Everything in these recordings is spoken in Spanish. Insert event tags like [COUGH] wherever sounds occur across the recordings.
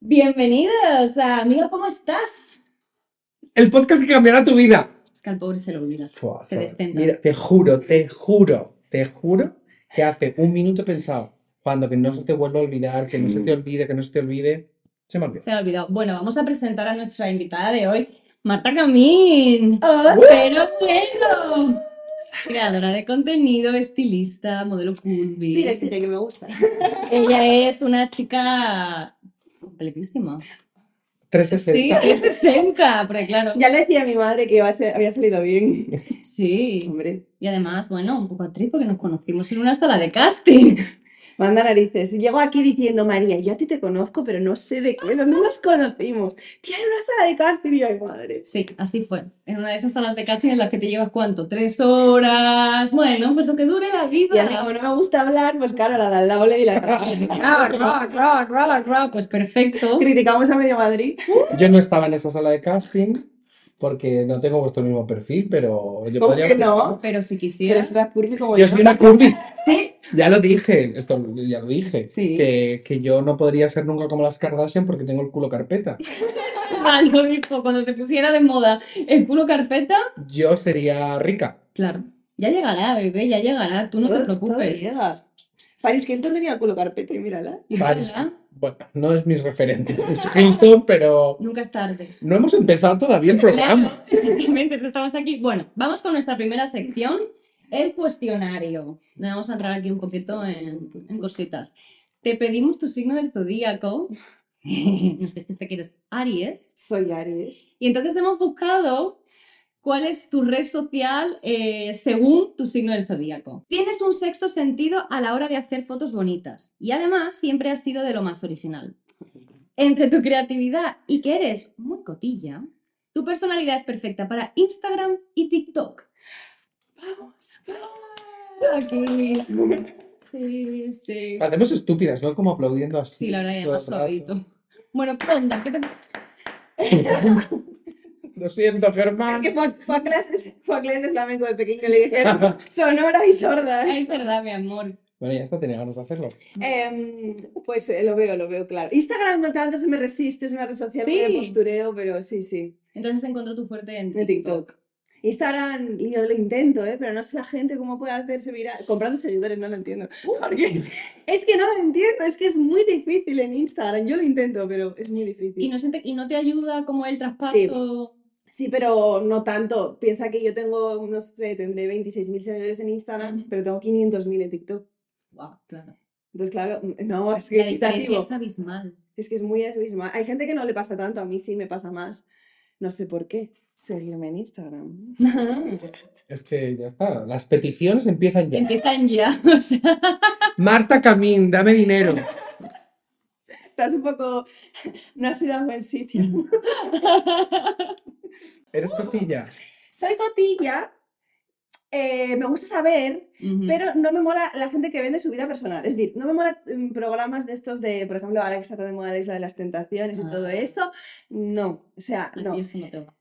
Bienvenidos a Amiga, ¿cómo estás? El podcast que cambiará tu vida. Es que al pobre se lo olvida. Fua, Se descentra. Mira, te juro, te juro, te juro que hace un minuto he pensado, cuando que no se te vuelva a olvidar, que no se te olvide, que no se te olvide, se me olvidó. Se me ha olvidado. Bueno, vamos a presentar a nuestra invitada de hoy, Marta Camín. ¡Uh! Pero bueno. Creadora de contenido, estilista, modelo curvy. Sí, sí, que me gusta. Ella es una chica completísima. 360. Sí, 360, porque claro. Ya le decía a mi madre que iba a ser- había salido bien. Sí. Hombre, Y además, bueno, un poco actriz porque nos conocimos en una sala de casting. Manda narices. Llego aquí diciendo, María, yo a ti te conozco, pero no sé de qué, ¿dónde nos conocimos? En una sala de casting y yo, ay, madre. Sí, así fue. En una de esas salas de casting en las que te llevas cuánto, tres horas. Bueno, pues lo que dure la vida. Y a mí, como no me gusta hablar, pues claro, la de al lado le di la Ra, ra, ra, ra, ra. Pues perfecto. Criticamos a medio Madrid. Yo no estaba en esa sala de casting porque no tengo vuestro mismo perfil, pero yo ¿Cómo podría que no? Pero si Pero quisieras. una curvy como Yo yo. soy una curvy. [LAUGHS] Sí. Ya lo dije, esto ya lo dije, Sí. que, que yo no podría ser nunca como las Kardashian porque tengo el culo carpeta. [LAUGHS] Cuando dijo, cuando se pusiera de moda el culo carpeta, Yo sería rica. claro. Ya llegará, bebé, ya llegará. Tú no te preocupes. Paris Hilton tenía el culo carpeta y mírala. Bueno, no es mis referentes, es Hilton, [LAUGHS] pero Nunca es tarde. no hemos empezado todavía el programa. [LAUGHS] Exactamente, estamos aquí. Bueno, vamos con nuestra primera sección, el cuestionario. Vamos a entrar aquí un poquito en, en cositas. Te pedimos tu signo del zodíaco. [LAUGHS] Nos dijiste que eres Aries. Soy Aries. Y entonces hemos buscado cuál es tu red social eh, según tu signo del zodíaco. Tienes un sexto sentido a la hora de hacer fotos bonitas y además siempre has sido de lo más original. Entre tu creatividad y que eres muy cotilla, tu personalidad es perfecta para Instagram y TikTok. Vamos. Aquí. Sí, sí. Hacemos estúpidas, ¿no? Como aplaudiendo así. Sí, la verdad, ya más suavito. Bueno, Conda, ¿qué te... [LAUGHS] Lo siento, Es Germán. que fue, fue a clases, fue a clases de flamenco de pequeño le dijeron [LAUGHS] sonora y sorda. Ay, es verdad, mi amor. Bueno, ya está, tenía ganas de hacerlo. Em, pues eh, lo veo, lo veo claro. Instagram no tanto, se me resiste, es una red social muy de Sí. postureo, pero sí, sí. Entonces encontró tu fuerte en En TikTok. TikTok. Instagram, yo lo intento, ¿eh? pero no sé la gente cómo puede hacerse viral. Comprando seguidores, no lo entiendo. Porque es que no lo entiendo, es que es muy difícil en Instagram. Yo lo intento, pero es muy difícil. ¿Y no, se te- y no te ayuda como el traspaso? Sí, pero no tanto. Piensa que yo tengo unos, eh, tendré 26.000 seguidores en Instagram, pero tengo 500.000 en TikTok. Wow, claro. Entonces, claro, mm, no, es La que diferencia es abismal. Es que es muy abismal. Hay gente que no le pasa tanto, a mí sí me pasa más. No sé por qué. Seguirme en Instagram. [LAUGHS] Es que ya está. Las peticiones empiezan ya. Empiezan ya. [LAUGHS] O sea, Marta Camín, dame dinero. Estás un poco. [LAUGHS] No has ido a buen sitio. ¿Eres cotilla? Soy cotilla. eh, me gusta saber, pero no me mola la gente que vende su vida personal. Es decir, no me mola mm, programas de estos de, por ejemplo, ahora que está tan de moda la isla de las tentaciones y todo Ah. eso. No, o sea, no.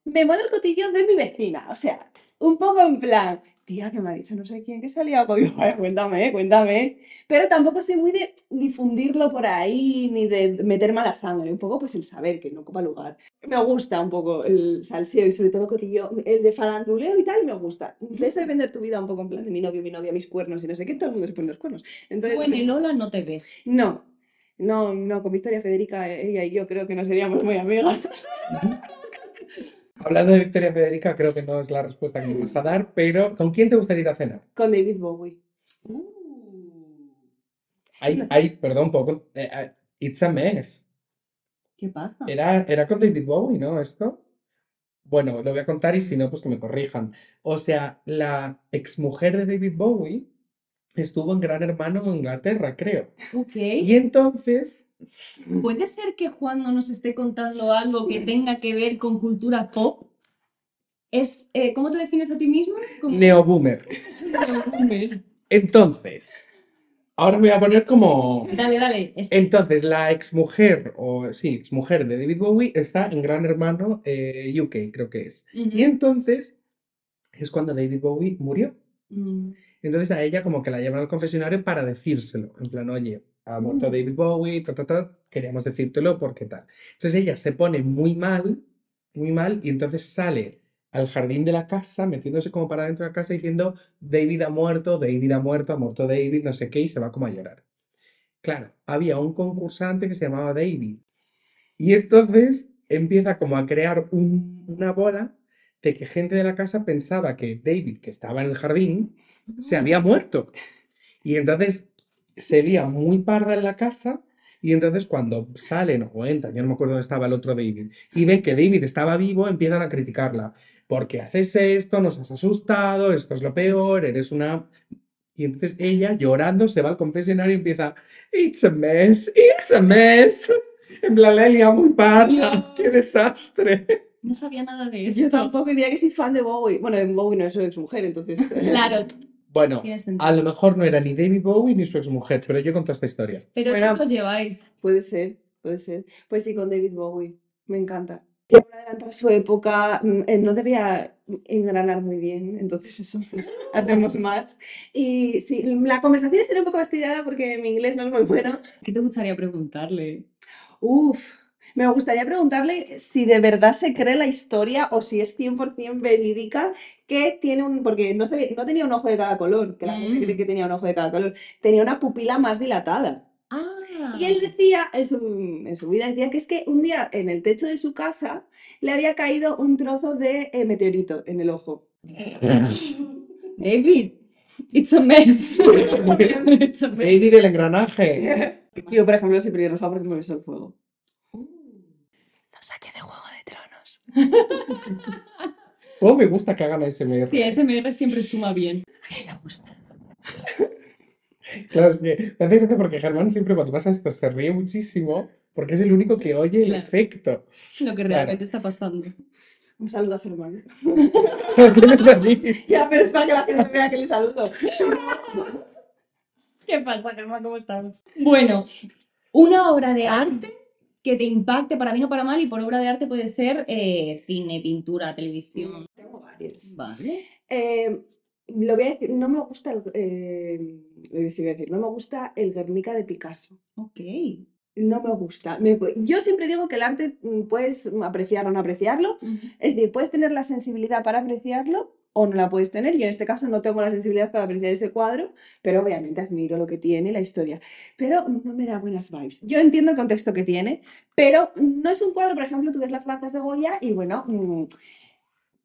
Me mola el cotillón de mi vecina. O sea, un poco en plan, tía, que me ha dicho no sé quién que salía con Digo, "Vaya, [LAUGHS] cuéntame, cuéntame. Pero tampoco soy muy de difundirlo por ahí ni de meter mala sangre. Un poco, pues el saber que no ocupa lugar. Me gusta un poco el salseo y sobre todo cotillo, el de faranduleo y tal, me gusta. De eso de vender tu vida un poco en plan de mi novio, mi novia, mis cuernos y no sé qué, todo el mundo se pone los cuernos. Entonces, Bueno, y Lola no te ves. no. No, no, con Victoria Federica, ella y yo creo que no seríamos muy amigas. Hablando de Victoria Federica, creo que no es la respuesta que me vas a dar, pero ¿con quién te gustaría ir a cenar? Con David Bowie. Hay, hay, perdón, poco. eh, it's a mess. ¿Qué pasa? Era, era con David Bowie, ¿no? Esto. Bueno, lo voy a contar y si no, pues que me corrijan. O sea, la exmujer de David Bowie estuvo en Gran Hermano en Inglaterra, creo. Ok. Y entonces, ¿Puede ser que Juan no nos esté contando algo que tenga que ver con cultura pop? Es, eh, ¿Cómo te defines a ti mismo? Como neoboomer. Es un neoboomer. Entonces, ahora me voy a poner como... Dale, dale. Es- Entonces, la exmujer, o sí, exmujer de David Bowie está en Gran Hermano eh, UK, creo que es. Y entonces es cuando David Bowie murió. Mm. Entonces a ella como que la llevan al confesionario para decírselo. En plan, oye, ha muerto Mm. David Bowie, ta, ta, ta, queríamos decírtelo porque tal. Entonces ella se pone muy mal, muy mal, y entonces sale al jardín de la casa, metiéndose como para dentro de la casa diciendo, David ha muerto, David ha muerto, ha muerto David, no sé qué, y se va como a llorar. Claro, había un concursante que se llamaba David. Y entonces empieza como a crear un- una bola de que gente de la casa pensaba que David, que estaba en el jardín, se había muerto. Y entonces se lía muy parda en la casa. Y entonces cuando salen o entran, yo no me acuerdo dónde estaba el otro David, y ven que David estaba vivo, empiezan a criticarla. Porque haces esto, nos has asustado, esto es lo peor, eres una... Y entonces ella, llorando, se va al confesionario y empieza, It's a mess, it's a mess. En plan, la he liado muy parda, qué desastre. No sabía nada de eso. Yo tampoco diría que soy fan de Bowie. Bueno, de Bowie no es su exmujer, entonces. [LAUGHS] Claro, Bueno, a lo mejor no era ni David Bowie ni su exmujer, pero yo conté esta historia. Pero Bueno. os lleváis. Puede ser, puede ser. Pues sí, con David Bowie. Me encanta. Siempre adelantaba su época, mm, eh, no debía engranar muy bien, entonces eso, pues, hacemos match. Y sí, la conversación estaría un poco fastidiada porque mi inglés no es muy bueno. ¿Qué te gustaría preguntarle? Uf, me gustaría preguntarle si de verdad se cree la historia o si es 100% verídica que tiene un... Porque no, ve- no tenía un ojo de cada color, que la gente Mm. cree que tenía un ojo de cada color, tenía una pupila más dilatada. Ah. Y él decía, en su, en su vida, decía que es que un día en el techo de su casa le había caído un trozo de eh, meteorito en el ojo. [LAUGHS] David, it's a mess. [LAUGHS] It's a mess. David el engranaje. [LAUGHS] Yo, por ejemplo, soy pelirroja porque me besó el fuego. Lo saqué de Juego de Tronos. ¿Cómo [LAUGHS] me gusta que hagan ASMR? Sí, SMR siempre suma bien. Me gusta. Claro, es que me hace gracia porque Germán siempre cuando pasa esto se ríe muchísimo porque es el único que oye el Claro. efecto. Lo que Claro. realmente está pasando. Un saludo a Germán. Lo tienes aquí. [LAUGHS] Ya, pero es para que la gente vea que le saludo. ¿Qué pasa, Germán? ¿Cómo estamos? Bueno, una obra de arte que te impacte para bien o para mal, y por obra de arte puede ser eh, cine, pintura, televisión. Tengo varios. Vale. Eh, lo voy a decir, no me gusta el, eh, lo voy a decir, voy a decir, no me gusta el Guernica de Picasso. Ok. No me gusta. Me- yo siempre digo que el arte mm, puedes apreciar o no apreciarlo. Es decir, puedes tener la sensibilidad para apreciarlo o no la puedes tener. Y en este caso no tengo la sensibilidad para apreciar ese cuadro, pero obviamente admiro lo que tiene, la historia. Pero no me da buenas vibes. Yo entiendo el contexto que tiene, pero no es un cuadro, por ejemplo, tú ves las lanzas de Goya y bueno, mm,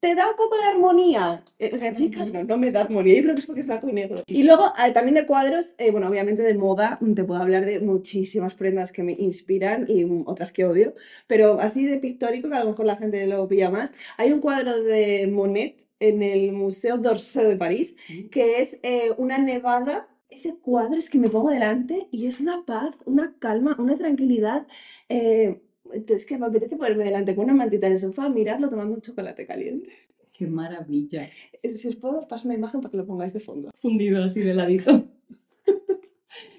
te da un poco de armonía. Eh, Guernica no, no me da armonía. Yo creo que es porque es blanco y negro. Y luego eh, también de cuadros, eh, bueno, obviamente de moda, mm, te puedo hablar de muchísimas prendas que me inspiran y mm, otras que odio. Pero así de pictórico, que a lo mejor la gente lo pilla más, hay un cuadro de Monet en el Museo d'Orsay de París, que es eh, una nevada. Ese cuadro es que me pongo delante y es una paz, una calma, una tranquilidad. eh, es que me apetece ponerme delante con una mantita en el sofá, mirarlo tomando un chocolate caliente. Qué maravilla. Eh, Si os puedo, os paso una imagen para que lo pongáis de fondo. Fundido así de ladito.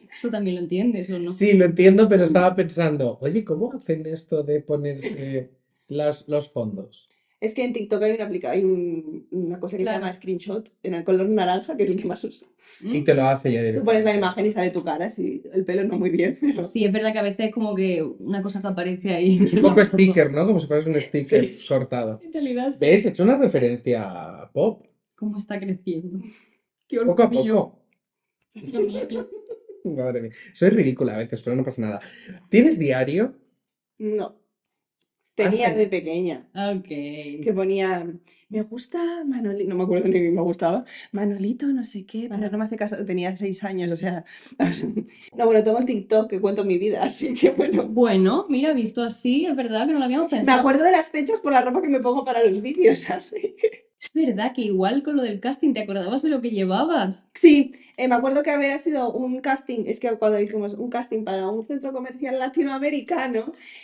¿Esto también lo entiendes o no? Sí, lo entiendo, pero estaba pensando, oye, ¿cómo hacen esto de ponerse los, los fondos? Es que en TikTok hay una, aplica- hay un- una cosa que Claro. se llama screenshot en el color naranja, que es el que más uso. ¿Mm? Y te lo hace ya Tú directamente. pones la imagen y sale tu cara, sí, el pelo no muy bien, pero... Sí, es verdad que a veces es como que una cosa que aparece ahí. Un poco sticker, ¿no? Como si fueras un [LAUGHS] sticker Sí. cortado. En realidad, sí. ¿Ves? He hecho una referencia a pop. ¿Cómo está creciendo? [LAUGHS] Qué Poco a poco. [LAUGHS] Madre mía. Soy ridícula a veces, pero no pasa nada. ¿Tienes diario? No. Tenía Hasta- de pequeña, Ok. que ponía, me gusta Manolito, no me acuerdo ni me gustaba, Manolito no sé qué, pero no me hace caso, tenía seis años, o sea... [LAUGHS] No, bueno, tengo el TikTok que cuento mi vida, [LAUGHS] así que bueno... Bueno, mira, visto así, es verdad que no lo habíamos Me pensado. acuerdo de las fechas por la ropa que me pongo para los vídeos, [LAUGHS] así que... Es verdad que igual con lo del casting te acordabas de lo que llevabas. Sí, eh, me acuerdo que había sido un casting, es que cuando dijimos un casting para un centro comercial latinoamericano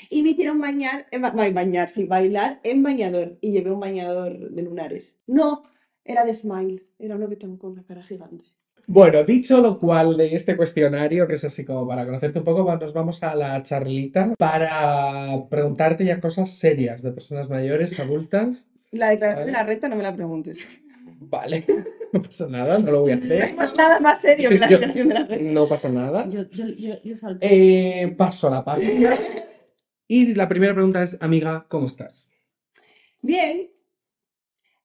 y me hicieron bañar, eh, ba- ba- bañar, sí, bailar en bañador y llevé un bañador de lunares. No, era de Smile, era uno que tengo con la cara gigante. Bueno, dicho lo cual de este cuestionario, que es así como para conocerte un poco, nos vamos a la charlita para preguntarte ya cosas serias de personas mayores, adultas. La declaración de la renta no me la preguntes. Vale, [LAUGHS] no pasa nada, no lo voy a No hay hacer. más nada más serio que la Yo- declaración de la renta. No pasa nada. Yo, yo, yo, yo salto. Eh, paso a la página. Y la primera pregunta es, amiga, ¿cómo estás? Bien,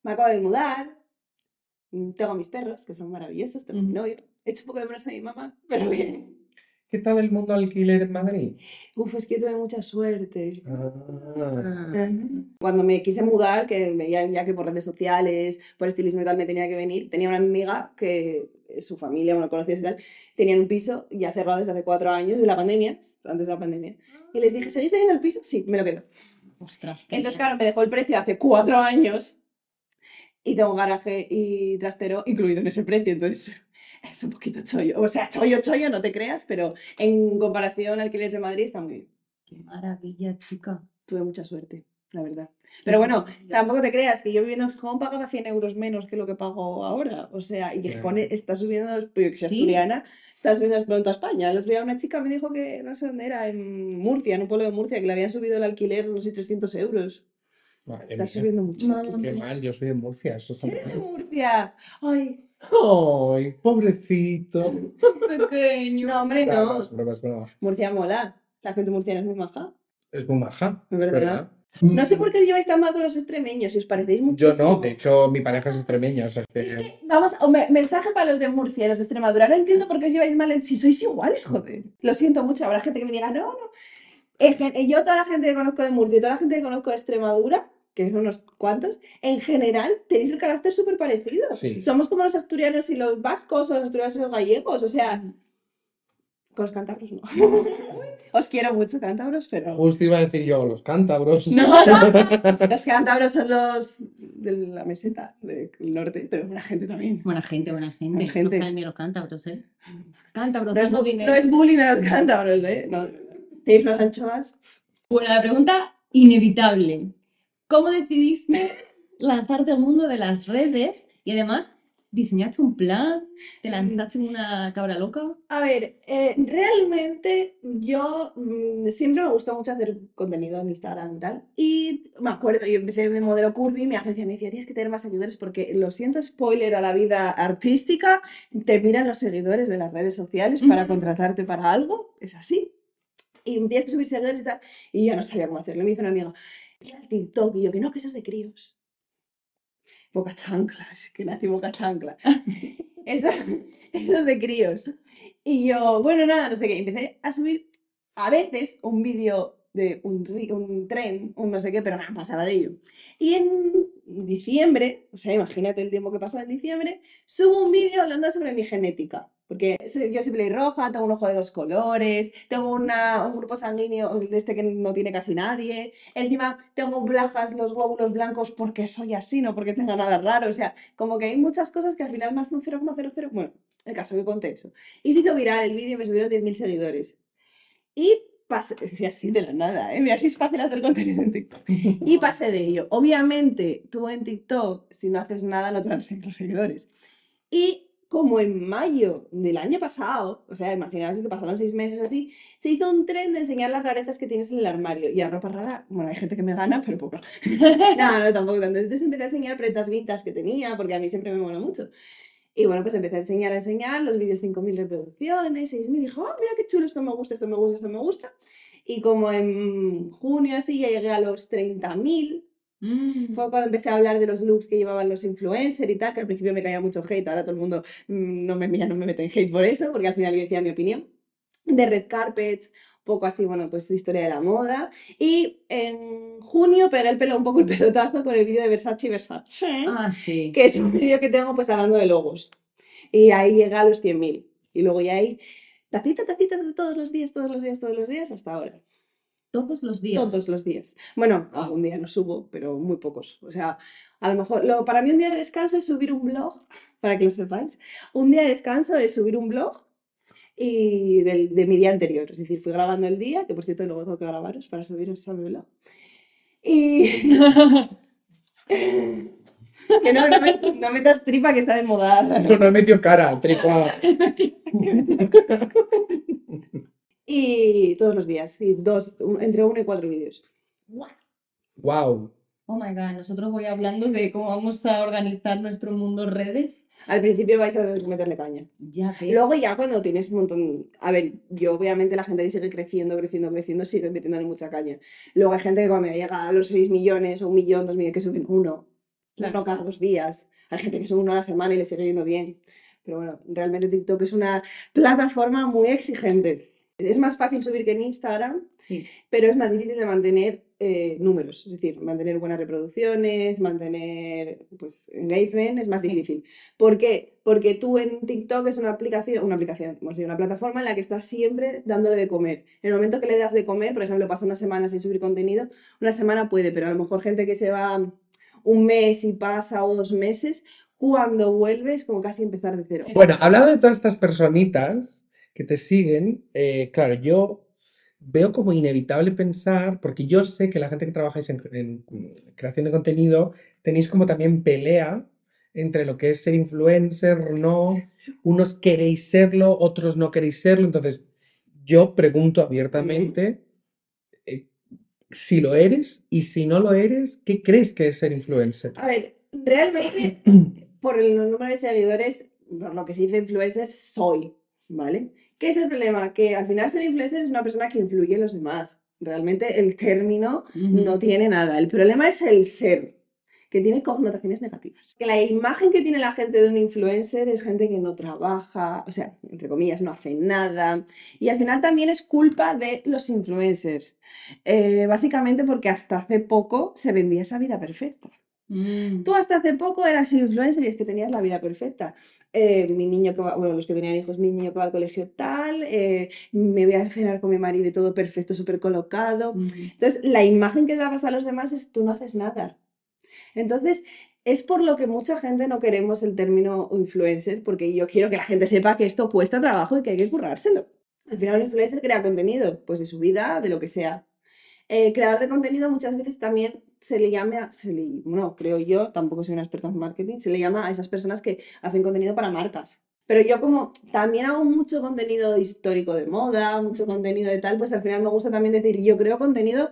me acabo de mudar. Tengo a mis perros, que son maravillosos. Tengo a mi novio. He hecho un poco de menos a mi mamá, pero bien. ¿Qué tal el mundo alquiler en Madrid? Uf, es que tuve mucha suerte. Ah. Cuando me quise mudar, que veía ya que por redes sociales, por estilismo y tal me tenía que venir, tenía una amiga que su familia, bueno, conocidos y tal, tenían un piso ya cerrado desde hace cuatro años, de la pandemia, antes de la pandemia. Y les dije, ¿seguís teniendo el piso? Sí, me lo quedo. Ostras, Entonces, claro, me dejó el precio hace cuatro años y tengo garaje y trastero incluido en ese precio, entonces es un poquito chollo. O sea, chollo, chollo, no te creas, pero en comparación al alquiler de Madrid está muy bien. Qué maravilla, chica. Tuve mucha suerte, la verdad. Pero bueno, maravilla. tampoco te creas que yo viviendo en Gijón pagaba 100 euros menos que lo que pago ahora. O sea, y Gijón Claro. está subiendo, yo que soy ¿Sí? asturiana, está subiendo pronto a España. El otro día una chica me dijo que, no sé dónde era, en Murcia, en un pueblo de Murcia, que le habían subido el alquiler, no sé, 300 euros. madre Está mía, subiendo mucho. Qué mal, yo soy de Murcia, eso está ¿Eres de. Murcia? Ay, Ay, pobrecito. Pequeño. no, hombre, no. es broma, es broma. Murcia mola. La gente murciana es muy maja. Es muy maja, Es es verdad. verdad. No sé por qué os lleváis tan mal con los extremeños, si os parecéis Yo muchísimo. no, de hecho, mi pareja es extremeña, o sea que... Es que, vamos, me- mensaje para los de Murcia y los de Extremadura. No entiendo por qué os lleváis mal en si sois iguales, joder. Lo siento mucho, habrá gente que me diga, no, no. Yo, toda la gente que conozco de Murcia y toda la gente que conozco de Extremadura, que son unos cuantos, en general tenéis el carácter súper parecido. Sí. Somos como los asturianos y los vascos, o los asturianos y los gallegos, o sea, con los cántabros no. [LAUGHS] Os quiero mucho, cántabros, pero. Justo iba a decir yo, los cántabros. No, no. [LAUGHS] Los cántabros son los de la meseta del norte, pero buena gente también. Buena gente, buena gente. Buena gente. No los cántabros, ¿eh? Cántabros, No es, no bu- dinero. no es bullying a los cántabros, ¿eh? No. ¿Tenéis unas anchoas? Bueno, la pregunta inevitable. ¿Cómo decidiste lanzarte al mundo de las redes y además diseñaste un plan? ¿Te lanzaste en una cabra loca? A ver, eh, realmente yo mm, siempre me gustó mucho hacer contenido en Instagram y tal. Y me acuerdo, yo empecé de modelo curvy, mi agencia me decía, tienes que tener más seguidores porque, lo siento, spoiler a la vida artística, te miran los seguidores de las redes sociales para Mm. contratarte para algo, es así. Y tienes que subir seguidores y tal. Y yo no sabía cómo hacerlo. Me dice una amiga, "Tira al TikTok. Y yo, que no, que eso es de críos. Boca chancla, es que nací boca chancla. [LAUGHS] Eso, eso es de críos. Y yo, bueno, nada, no sé qué. Empecé a subir a veces un vídeo de un, un tren, un no sé qué, pero nada, pasaba de ello. Y en diciembre, o sea, imagínate el tiempo que pasó en diciembre, subo un vídeo hablando sobre mi genética. Porque yo soy pelirroja, tengo un ojo de dos colores, tengo una, un grupo sanguíneo este que no tiene casi nadie. Encima tengo plajas, los glóbulos blancos porque soy así, no porque tenga nada raro. O sea, como que hay muchas cosas que al final me hacen un 0,00. Bueno, el caso que conté eso. Y se hizo viral el vídeo me subieron 10.000 seguidores. Y pasé, [LAUGHS] y así de la nada, ¿eh? Mira, si es fácil hacer contenido en TikTok. [LAUGHS] Y pasé de ello. Obviamente, tú en TikTok, si no haces nada, no te van a seguir los seguidores. Y como en mayo del año pasado, o sea, imaginaos que pasaron seis meses así, se hizo un tren de enseñar las rarezas que tienes en el armario. Y a ropa rara, bueno, hay gente que me gana, pero poca. [LAUGHS] No, no, tampoco tanto. Entonces empecé a enseñar prendas vintage que tenía, porque a mí siempre me mola mucho. Y bueno, pues empecé a enseñar, a enseñar, los vídeos 5.000 reproducciones, 6.000, dijo, oh, mira qué chulo, esto me gusta, esto me gusta, esto me gusta. Y como en junio así ya llegué a los 30.000, Mm. fue cuando empecé a hablar de los looks que llevaban los influencers y tal, que al principio me caía mucho hate, ahora todo el mundo mm, no me mira, no me mete en hate por eso, porque al final yo decía mi opinión. De red carpets, poco así, bueno, pues historia de la moda. Y en junio pegué el pelo, un poco el [LAUGHS] pelotazo con el vídeo de Versace y Versace, Ah, sí. que es un vídeo que tengo pues hablando de logos. Y ahí llega a los 100.000. Y luego ya ahí, tacita, tacita, todos los días, todos los días, todos los días, hasta ahora. Todos los días. Todos los días. Bueno, algún día no subo, pero muy pocos. O sea, a lo mejor, lo, para mí un día de descanso es subir un blog, [LAUGHS] para que lo sepáis. Un día de descanso es subir un blog y del, de mi día anterior. Es decir, fui grabando el día, que por cierto luego tengo que grabaros para subiros a mi blog. Y, [LAUGHS] Que no, no, met- no metas tripa que está de moda. No, no he metido cara, tripa. [LAUGHS] Y todos los días, y dos, entre uno y cuatro vídeos. Wow. Oh my god, nosotros voy hablando de cómo vamos a organizar nuestro mundo redes. Al principio vais a meterle caña. Ya ves. Luego ya cuando tienes un montón... A ver, yo obviamente la gente que sigue creciendo, creciendo, creciendo, sigue metiéndole mucha caña. Luego hay gente que cuando llega a los 6 millones o un millón, dos millones, que suben uno. Claro. Uno cada dos días. Hay gente que sube uno a la semana y le sigue yendo bien. Pero bueno, realmente TikTok es una plataforma muy exigente. Es más fácil subir que en Instagram, Sí. pero es más difícil de mantener eh, números, es decir, mantener buenas reproducciones, mantener pues, engagement, es más Sí. difícil. ¿Por qué? Porque tú en TikTok es una aplicación, una aplicación, a decir, una plataforma en la que estás siempre dándole de comer. En el momento que le das de comer, por ejemplo, pasa una semana sin subir contenido, una semana puede, pero a lo mejor gente que se va un mes y pasa o dos meses, cuando vuelves como casi empezar de cero. Bueno, hablando de todas estas personitas que te siguen, eh, claro, yo veo como inevitable pensar, porque yo sé que la gente que trabajáis en, en creación de contenido tenéis como también pelea entre lo que es ser influencer, no, unos queréis serlo, otros no queréis serlo, entonces yo pregunto abiertamente eh, si lo eres y si no lo eres, ¿qué crees que es ser influencer? A ver, realmente, [CLEARS THROAT] por el número de seguidores, por lo que se dice influencer, soy, ¿vale? ¿Qué es el problema? Que al final ser influencer es una persona que influye en los demás. Realmente el término no tiene nada. El problema es el ser, que tiene connotaciones negativas. Que la imagen que tiene la gente de un influencer es gente que no trabaja, o sea, entre comillas, no hace nada. Y al final también es culpa de los influencers. Eh, básicamente porque hasta hace poco se vendía esa vida perfecta. Mm. Tú hasta hace poco eras influencer y es que tenías la vida perfecta. Eh, mi niño que va, bueno, los que tenían hijos, mi niño que va al colegio tal, eh, me voy a cenar con mi marido y todo perfecto, súper colocado. Mm. Entonces, la imagen que dabas a los demás es tú no haces nada. Entonces, es por lo que mucha gente no queremos el término influencer, porque yo quiero que la gente sepa que esto cuesta trabajo y que hay que currárselo. Al final, un influencer crea contenido, pues de su vida, de lo que sea. Eh, creador de contenido muchas veces también se le llama, se le, no, creo yo, tampoco soy una experta en marketing, se le llama a esas personas que hacen contenido para marcas. Pero yo como también hago mucho contenido histórico de moda, mucho contenido de tal, pues al final me gusta también decir, yo creo contenido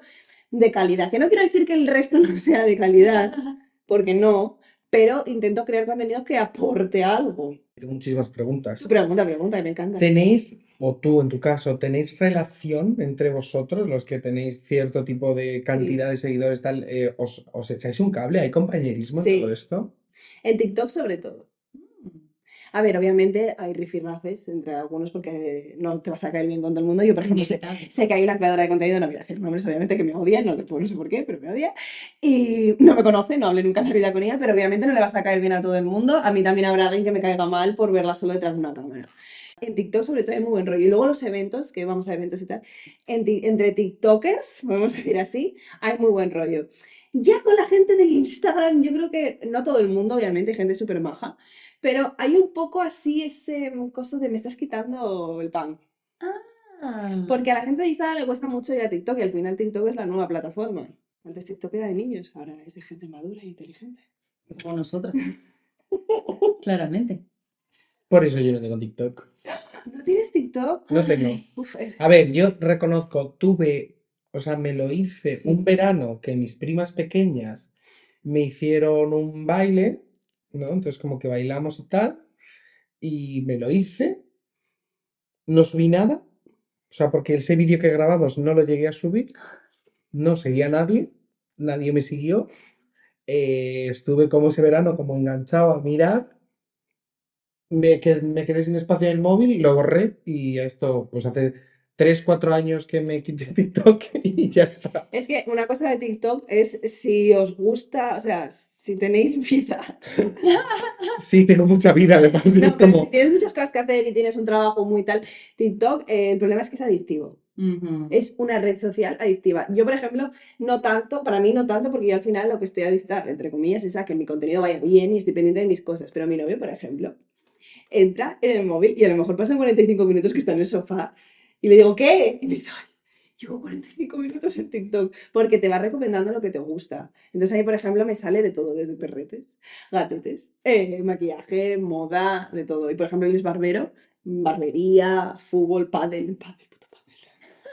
de calidad. Que no quiero decir que el resto [LAUGHS] no sea de calidad, [LAUGHS] porque no, pero intento crear contenido que aporte algo. Tengo muchísimas preguntas. Pregunta, pregunta, me encanta. ¿Tenéis, o tú en tu caso, tenéis relación entre vosotros, los que tenéis cierto tipo de cantidad de seguidores, tal, eh, os, os echáis un cable? ¿Hay compañerismo en Sí. todo esto? En TikTok sobre todo. A ver, obviamente hay rifirrafes entre algunos porque no te vas a caer bien con todo el mundo. Yo, por ejemplo, [LAUGHS] sé, sé que hay una creadora de contenido, no voy a decir nombres, obviamente, que me odia, no, te- no sé por qué, pero me odia. Y no me conoce, no hablé nunca en la vida con ella, pero obviamente no le vas a caer bien a todo el mundo. A mí también habrá alguien que me caiga mal por verla solo detrás de una cámara. En TikTok sobre todo hay muy buen rollo. Y luego los eventos, que vamos a eventos y tal, en entre TikTokers, [LAUGHS] podemos decir así, hay muy buen rollo. Ya con la gente de Instagram, yo creo que no todo el mundo, obviamente, hay gente súper maja, pero hay un poco así ese coso de me estás quitando el pan. Ah. Porque a la gente de Instagram le cuesta mucho ir a TikTok y al final TikTok es la nueva plataforma. Antes TikTok era de niños, ahora es de gente madura e inteligente. Como nosotros. [LAUGHS] Claramente. Por eso yo no tengo TikTok. ¿No tienes TikTok? No tengo. Uf, es- A ver, yo reconozco, tuve, o sea, me lo hice Sí. un verano que mis primas pequeñas me hicieron un baile, ¿no? Entonces como que bailamos y tal, y me lo hice, no subí nada, o sea, porque ese vídeo que grabamos no lo llegué a subir, no seguía a nadie, nadie me siguió, eh, estuve como ese verano como enganchado a mirar, me quedé, me quedé sin espacio en el móvil, lo borré y esto, pues hace 3, 4 años que me quité [LAUGHS] TikTok y ya está. Es que una cosa de TikTok es si os gusta, o sea, si tenéis vida. [LAUGHS] Sí, tengo mucha vida, además, No, es pero como... si tienes muchas cosas que hacer y tienes un trabajo muy tal, TikTok, eh, el problema es que es adictivo. Es una red social adictiva. Yo, por ejemplo, no tanto, para mí no tanto, porque yo al final lo que estoy adicta, entre comillas, es a que mi contenido vaya bien y estoy pendiente de mis cosas. Pero mi novio, por ejemplo, entra en el móvil y a lo mejor pasan 45 minutos que está en el sofá y le digo, ¿qué? Y me dice, "Ay, llevo 45 minutos en TikTok, porque te va recomendando lo que te gusta. Entonces ahí, por ejemplo, me sale de todo, desde perretes, gatetes, eh, maquillaje, moda, de todo. Y por ejemplo, él barbero, barbería, fútbol, pádel. Pádel.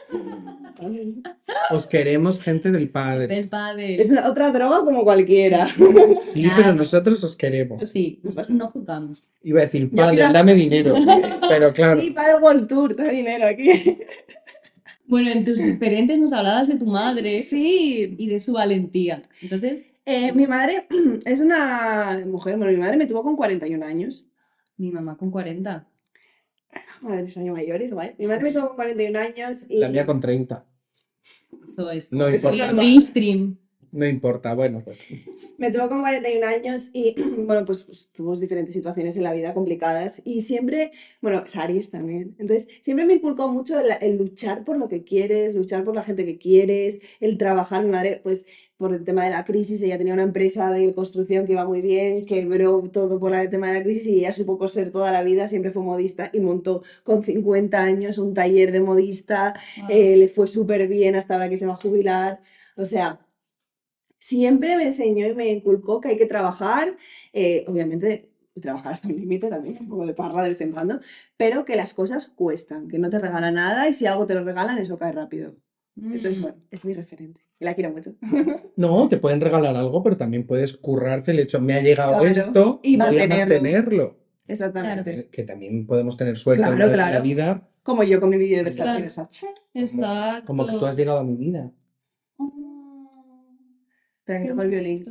[LAUGHS] Os queremos gente del padre. Del padre. Es una- otra droga como cualquiera. Sí, Claro. pero nosotros os queremos. Sí, nosotros no jugamos. Iba a decir, padre, quiero- dame dinero. Pero claro, Sí, para el World Tour, trae dinero aquí. Bueno, en tus diferentes nos hablabas de tu madre Sí, y de su valentía. Entonces, Eh, mi madre [CLEARS THROAT] es una mujer, bueno, mi madre me tuvo con 41 años. mi mamá con 40. [LAUGHS] Madres años mayores, guay. Mi madre me tuvo con 41 años y... la mía con 30. Eso es. No es importa. lo mainstream. No importa, bueno, pues. Me tuvo con 41 años y, [CLEARS THROAT] bueno, pues, pues tuvimos diferentes situaciones en la vida complicadas y siempre, bueno, es Aries también. Entonces, siempre me inculcó mucho el, el luchar por lo que quieres, luchar por la gente que quieres, el trabajar. Mi madre, pues, por el tema de la crisis, ella tenía una empresa de construcción que iba muy bien, quebró todo por el tema de la crisis y ella supo coser toda la vida, siempre fue modista y montó con 50 años un taller de modista eh, le fue súper bien hasta ahora que se va a jubilar. O sea, siempre me enseñó y me inculcó que hay que trabajar, eh, obviamente trabajar hasta un límite también, un poco de parra de vez en cuando, pero que las cosas cuestan, que no te regala nada y si algo te lo regalan, eso cae rápido. Entonces, Mm. bueno, es mi referente. y La quiero mucho. [LAUGHS] No, te pueden regalar algo, pero también puedes currarte el hecho, me ha llegado Claro, esto y voy a mantenerlo. Exactamente. Que también podemos tener suerte Claro, en la claro. vida, Como yo con mi vídeo de Versace. Exacto. como que tú has llegado a mi vida. Espera, que toco el violín.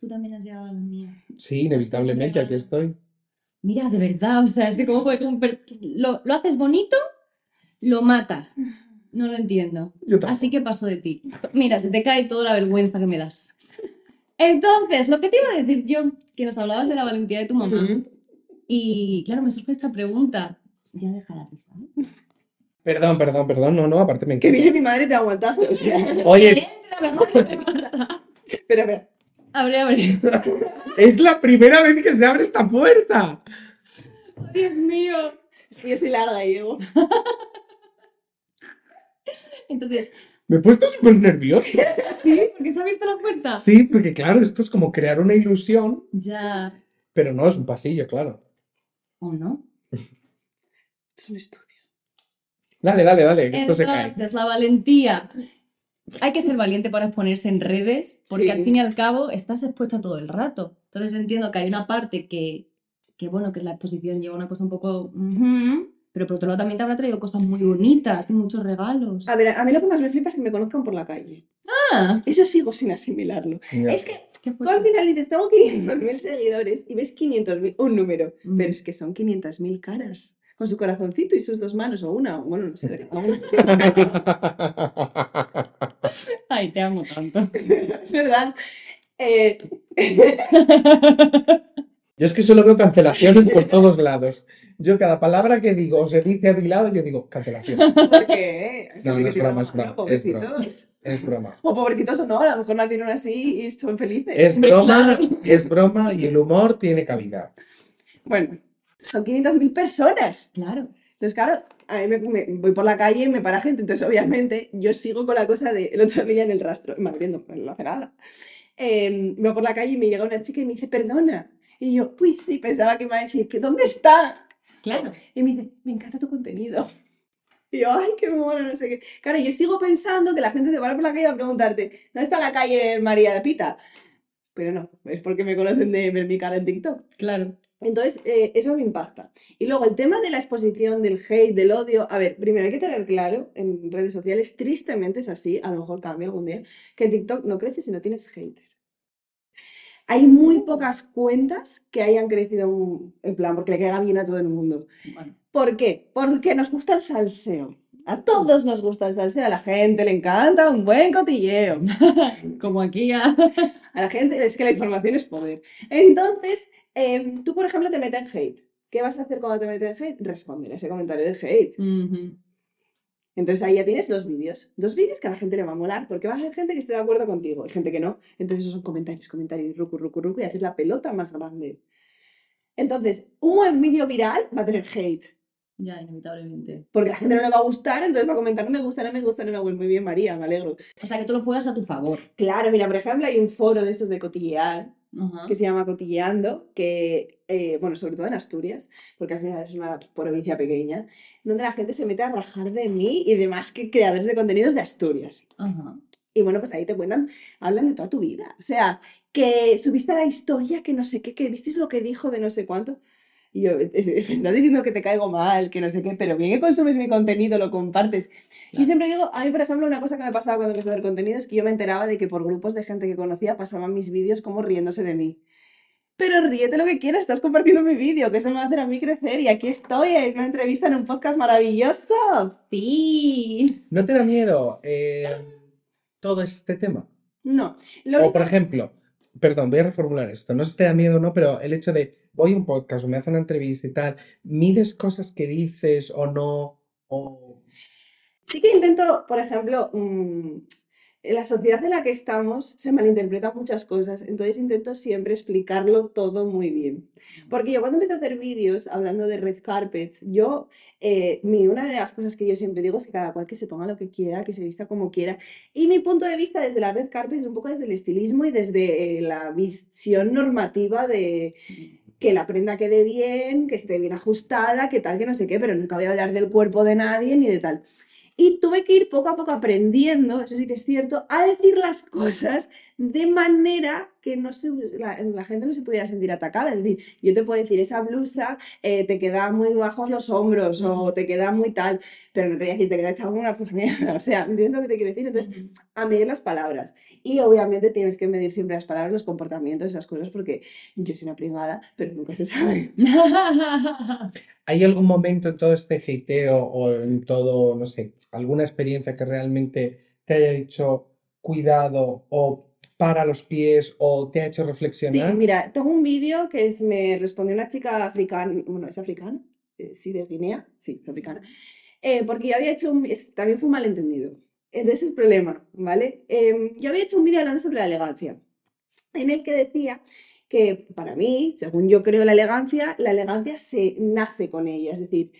Tú también has llegado a la mía. Sí, inevitablemente, aquí estoy. Mira, de verdad, o sea, es que cómo puede lo, lo haces bonito, lo matas. No lo entiendo. Yo. Así que paso de ti. Mira, se te cae toda la vergüenza que me das. Entonces, lo que te iba a decir yo, que nos hablabas de la valentía de tu mamá. Y claro, me surge esta pregunta. Ya deja la risa. ¿eh? Perdón, perdón, perdón, no, no, aparte me Que encanta. viene mi madre y te aguantazo. O sea. [LAUGHS] Oye, Pero, pero. Abre, abre. [LAUGHS] es la primera vez que se abre esta puerta. Dios mío. Es que yo soy larga y llego. [LAUGHS] Entonces, Me he puesto súper nervioso. ¿sí? ¿Por qué se ha abierto la puerta? Sí, porque claro, esto es como crear una ilusión, Ya. pero no es un pasillo, claro. ¿O no? Es un estudio. Dale, dale, dale, que esto se cae. Entonces, la valentía. Hay que ser valiente para exponerse en redes, porque Sí. al fin y al cabo estás expuesta todo el rato. Entonces entiendo que hay una parte que, que bueno, que la exposición lleva una cosa un poco... ujú, pero por otro lado también te habrá traído cosas muy bonitas y muchos regalos. A ver, a mí lo que más me flipa es que me conozcan por la calle. Ah, Eso sigo sin asimilarlo. Es que ¿qué tú al final dices, tengo 500.000 seguidores y ves 500.000, un número, Mm. pero es que son 500.000 caras. Con su corazoncito y sus dos manos, o una, o bueno, no sé. [LAUGHS] Ay, te amo tanto. es verdad. Eh, [LAUGHS] Yo es que solo veo cancelaciones por todos lados. Yo cada palabra que digo o se dice a mi lado, yo digo cancelación. porque. No, no es broma, es broma, es Pobrecitos. broma. Es broma. O pobrecitos o no, a lo mejor nacieron así y son felices. Es broma, es broma y el humor tiene cabida. Bueno, son 500.000 personas. Claro. Entonces, claro, a mí me, me- voy por la calle y me para gente. Entonces, obviamente, yo sigo con la cosa de el otro día en el rastro. en Madrid no, no hace nada. Eh, voy por la calle y me llega una chica y me dice, perdona. Y yo, uy, sí, pensaba que me iba a decir, que ¿dónde está? Claro. Y me dice, me encanta tu contenido. Y yo, ay, qué mono, no sé qué. Claro, yo sigo pensando que la gente te para por la calle y va a preguntarte, ¿dónde está la calle María de Pita? Pero no, es porque me conocen de ver mi cara en TikTok. Claro. Entonces, eh, eso me impacta. Y luego el tema de la exposición, del hate, del odio. A ver, primero hay que tener claro en redes sociales, tristemente es así, a lo mejor cambia algún día, que TikTok no creces si no tienes hater. Hay muy pocas cuentas que hayan crecido un- en plan, porque le caiga bien a todo el mundo. Bueno. ¿Por qué? Porque nos gusta el salseo. A todos nos gusta el salseo, a la gente le encanta un buen cotilleo. [LAUGHS] Como aquí ya. [LAUGHS] A la gente es que la información es poder. Entonces, em, tú, por ejemplo, te meten hate. ¿Qué vas a hacer cuando te meten hate? Responder a ese comentario de hate. Entonces ahí ya tienes dos vídeos. Dos vídeos que a la gente le va a molar, porque va a haber gente que esté de acuerdo contigo y gente que no. Entonces esos son comentarios, comentarios, rucu, rucu, rucu, y haces la pelota más grande. Entonces, un buen vídeo viral va a tener hate. Ya, inevitablemente. Porque a la gente no le va a gustar, entonces va a comentar, no me gusta, no me gusta, no me gusta. Muy bien, María, me alegro. O sea, que tú lo juegas a tu favor. Claro, mira, por ejemplo, hay un foro de estos de cotillear, Que se llama Cotilleando, que, eh, bueno, sobre todo en Asturias, porque al final es una provincia pequeña, donde la gente se mete a rajar de mí y de más que creadores de contenidos de Asturias. Y bueno, pues ahí te cuentan, hablan de toda tu vida. O sea, que subiste la historia, que no sé qué, que visteis lo que dijo de no sé cuánto. Y yo, "Es- es- me estás diciendo que te caigo mal, que no sé qué, pero bien que consumes mi contenido, lo compartes. Yo Claro. siempre digo, a mí, por ejemplo, una cosa que me pasaba cuando empecé a hacer contenido es que yo me enteraba de que por grupos de gente que conocía pasaban mis vídeos como riéndose de mí. Pero ríete lo que quieras, estás compartiendo mi vídeo, que eso me va a hacer a mí crecer. Y aquí estoy en una entrevista en un podcast maravilloso. Sí. ¿No te da miedo eh, todo este tema? No, lo O único- por ejemplo, perdón, voy a reformular esto, no sé si te da miedo o no, pero el hecho de voy a un podcast o me hace una entrevista y tal, mides cosas que dices o no, o... Sí que intento, por ejemplo, mm, en la sociedad en la que estamos se malinterpretan muchas cosas, entonces intento siempre explicarlo todo muy bien. Porque yo cuando empecé a hacer vídeos hablando de red carpets, yo, eh, mi, una de las cosas que yo siempre digo es que cada cual que se ponga lo que quiera, que se vista como quiera. Y mi punto de vista desde la red carpet es un poco desde el estilismo y desde eh, la visión normativa de que la prenda quede bien, que esté bien ajustada, que tal, que no sé qué, pero nunca voy a hablar del cuerpo de nadie ni de tal. Y tuve que ir poco a poco aprendiendo, eso sí que es cierto, a decir las cosas de manera que no se, la, la gente no se pudiera sentir atacada. Es decir, yo te puedo decir, esa blusa eh, te queda muy bajos los hombros o te queda muy tal, pero no te voy a decir, te queda echado una puta mierda. [LAUGHS] O sea, ¿entiendes lo que te quiero decir? Entonces, a medir las palabras. Y obviamente tienes que medir siempre las palabras, los comportamientos, esas cosas, porque yo soy una privada, pero nunca se sabe. [LAUGHS] ¿Hay algún momento en todo este hateo o en todo, no sé, alguna experiencia que realmente te haya dicho cuidado o para los pies o te ha hecho Sí, reflexionar? mira, tengo un vídeo que es, me respondió una chica africana, bueno, ¿es africana? Eh, sí, de Guinea, sí, africana. Eh, porque yo había hecho un, es- también fue un malentendido. Entonces el problema, ¿vale? Em, yo había hecho un vídeo hablando sobre la elegancia, en el que decía que para mí, según yo creo la elegancia, la elegancia se nace con ella, es decir,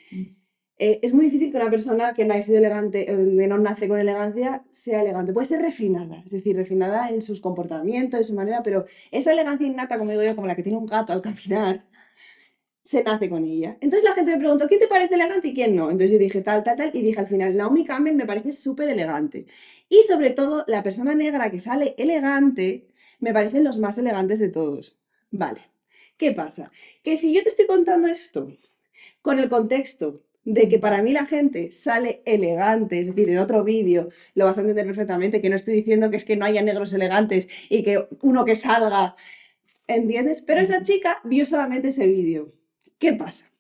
eh, es muy difícil que una persona que no haya sido elegante, eh, que no nace con elegancia, sea elegante. Puede ser refinada, es decir, refinada en sus comportamientos, en su manera, pero esa elegancia innata, como digo yo, como la que tiene un gato al caminar, se nace con ella. Entonces la gente me preguntó, ¿quién te parece elegante y quién no? Entonces yo dije tal, tal, tal, y dije al final, Naomi Campbell me parece súper elegante. Y sobre todo, la persona negra que sale elegante, me parecen los más elegantes de todos. Vale, ¿qué pasa? Que si yo te estoy contando esto con el contexto de que para mí la gente sale elegante, es decir, en otro vídeo lo vas a entender perfectamente, que no estoy diciendo que es que no haya negros elegantes y que uno que salga, ¿entiendes? Pero esa chica vio solamente ese vídeo. ¿Qué pasa?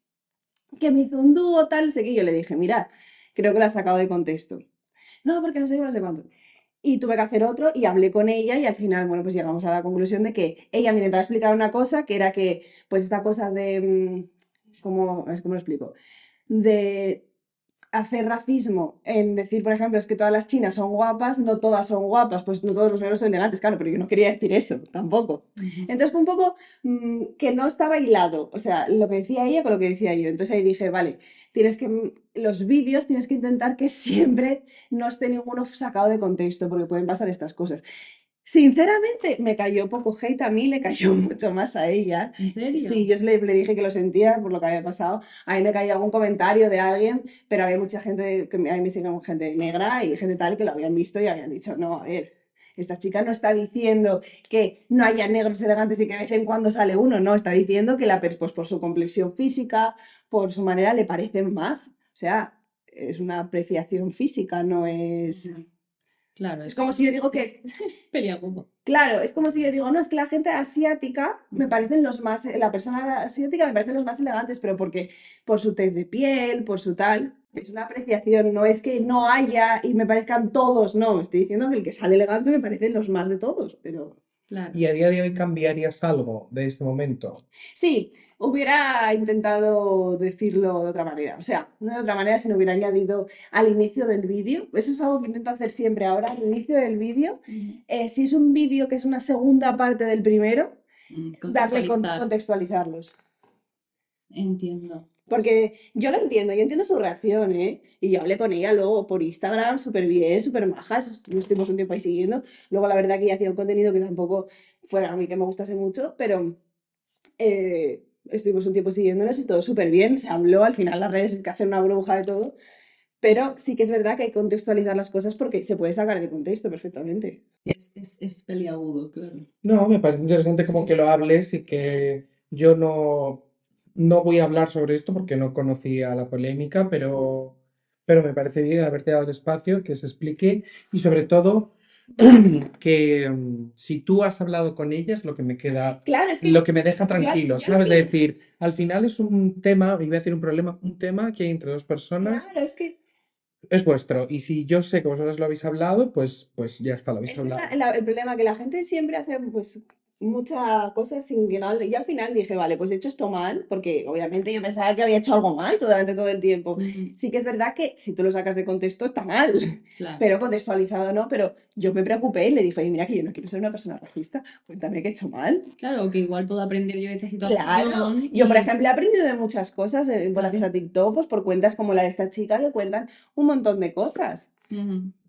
Que me hizo un dúo tal, sé que yo le dije, mira, creo que lo has sacado de contexto. No, porque no sé qué, no sé cuánto. Y tuve que hacer otro y hablé con ella y al final, bueno, pues llegamos a la conclusión de que ella me intentaba explicar una cosa, que era que, pues esta cosa de, mm, ¿cómo, es cómo lo explico? De hacer racismo en decir, por ejemplo, es que todas las chinas son guapas, no todas son guapas, pues no todos los negros son elegantes, claro, pero yo no quería decir eso, tampoco. Entonces fue un poco mm, que no estaba hilado, o sea, lo que decía ella con lo que decía yo. Entonces ahí dije, vale, tienes que, mm, los vídeos tienes que intentar que [LAUGHS] siempre no esté ninguno sacado de contexto, porque pueden pasar estas cosas. Sinceramente, me cayó poco hate a mí, le cayó [LAUGHS] mucho más a ella. ¿En serio? Sí, yo le, le dije que lo sentía por lo que había pasado. A mí me cayó algún comentario de alguien, pero había mucha gente, que a mí me siguen gente negra y gente tal que lo habían visto y habían dicho, no, a ver, esta chica no está diciendo que no haya negros elegantes y que de vez en cuando sale uno, no, está diciendo que la, pues, por su complexión física, por su manera, le parecen más. O sea, es una apreciación física, no es... Claro, Es como si yo digo que... es, [LAUGHS] es peliagudo. Claro, es como si yo digo, no, es que la gente asiática me parecen los más, la persona asiática me parecen los más elegantes, pero porque por su tez de piel, por su tal, es una apreciación, no es que no haya y me parezcan todos, no, estoy diciendo que el que sale elegante me parecen los más de todos, pero Claro. ¿Y a día de hoy cambiarías algo de este momento? sí, hubiera intentado decirlo de otra manera, o sea, no de otra manera, sino hubiera añadido al inicio del vídeo, eso es algo que intento hacer siempre ahora, al inicio del vídeo, eh, si es un vídeo que es una segunda parte del primero, Mm, darle con- contextualizar. contextualizarlos. Entiendo. Porque yo lo entiendo, yo entiendo su reacción, ¿eh? Y yo hablé con ella luego por Instagram, súper bien, súper majas, nos estuvimos un tiempo ahí siguiendo. Luego la verdad que ella hacía un contenido que tampoco fuera a mí que me gustase mucho, pero eh, estuvimos un tiempo siguiéndonos y todo súper bien, se habló, al final las redes es que hacen una bruja de todo, pero sí que es verdad que hay que contextualizar las cosas porque se puede sacar de contexto perfectamente. Es, es, es peliagudo, claro. No, me parece interesante como Sí. que lo hables y que yo no, no voy a hablar sobre esto porque no conocía la polémica, pero, pero me parece bien haberte dado el espacio, que se explique y sobre todo [CLEARS THROAT] que mm, si tú has hablado con ella es lo que me queda, Claro, es que lo que me deja tranquilo, yo ¿sabes? De sí. decir, al final es un tema, iba a decir un problema, un tema que hay entre dos personas, claro, es que es vuestro y si yo sé que vosotros lo habéis hablado, pues, pues ya está, lo habéis Es hablado. la- la- el problema que la gente siempre hace pues muchas cosas sin que no- y al final dije, vale, pues he hecho esto mal, porque obviamente yo pensaba que había hecho algo mal durante todo el tiempo. Sí que es verdad que si tú lo sacas de contexto está mal, Claro. pero contextualizado no, pero yo me preocupé y le dije, oye, mira que yo no quiero ser una persona racista, cuéntame qué he hecho mal. Claro, que igual puedo aprender yo de esta Claro, situación. yo por ejemplo he aprendido de muchas cosas eh, gracias a TikTok, pues por cuentas como la de esta chica que cuentan un montón de cosas.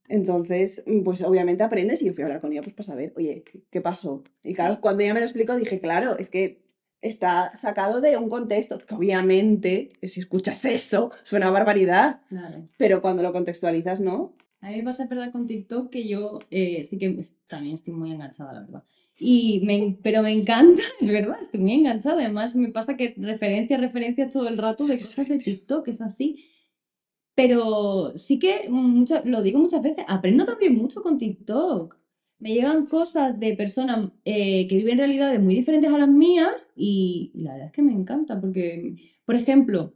Entonces, pues obviamente aprendes y yo fui a hablar con ella pues para saber, oye, ¿qué, qué pasó? Y claro, cuando ella me lo explicó dije, claro, es que está sacado de un contexto, que obviamente, si escuchas eso, suena a barbaridad, Claro. pero cuando lo contextualizas, ¿no? A mí me pasa verdad con TikTok que yo eh, sí que también estoy muy enganchada, la verdad. Y me, pero me encanta, [LAUGHS] es verdad, estoy muy enganchada. Además, me pasa que referencias, referencias todo el rato de cosas de TikTok, es así. Pero sí que, mucho- lo digo muchas veces, aprendo también mucho con TikTok. Me llegan cosas de personas eh, que viven realidades muy diferentes a las mías y, la verdad es que me encanta porque, por ejemplo,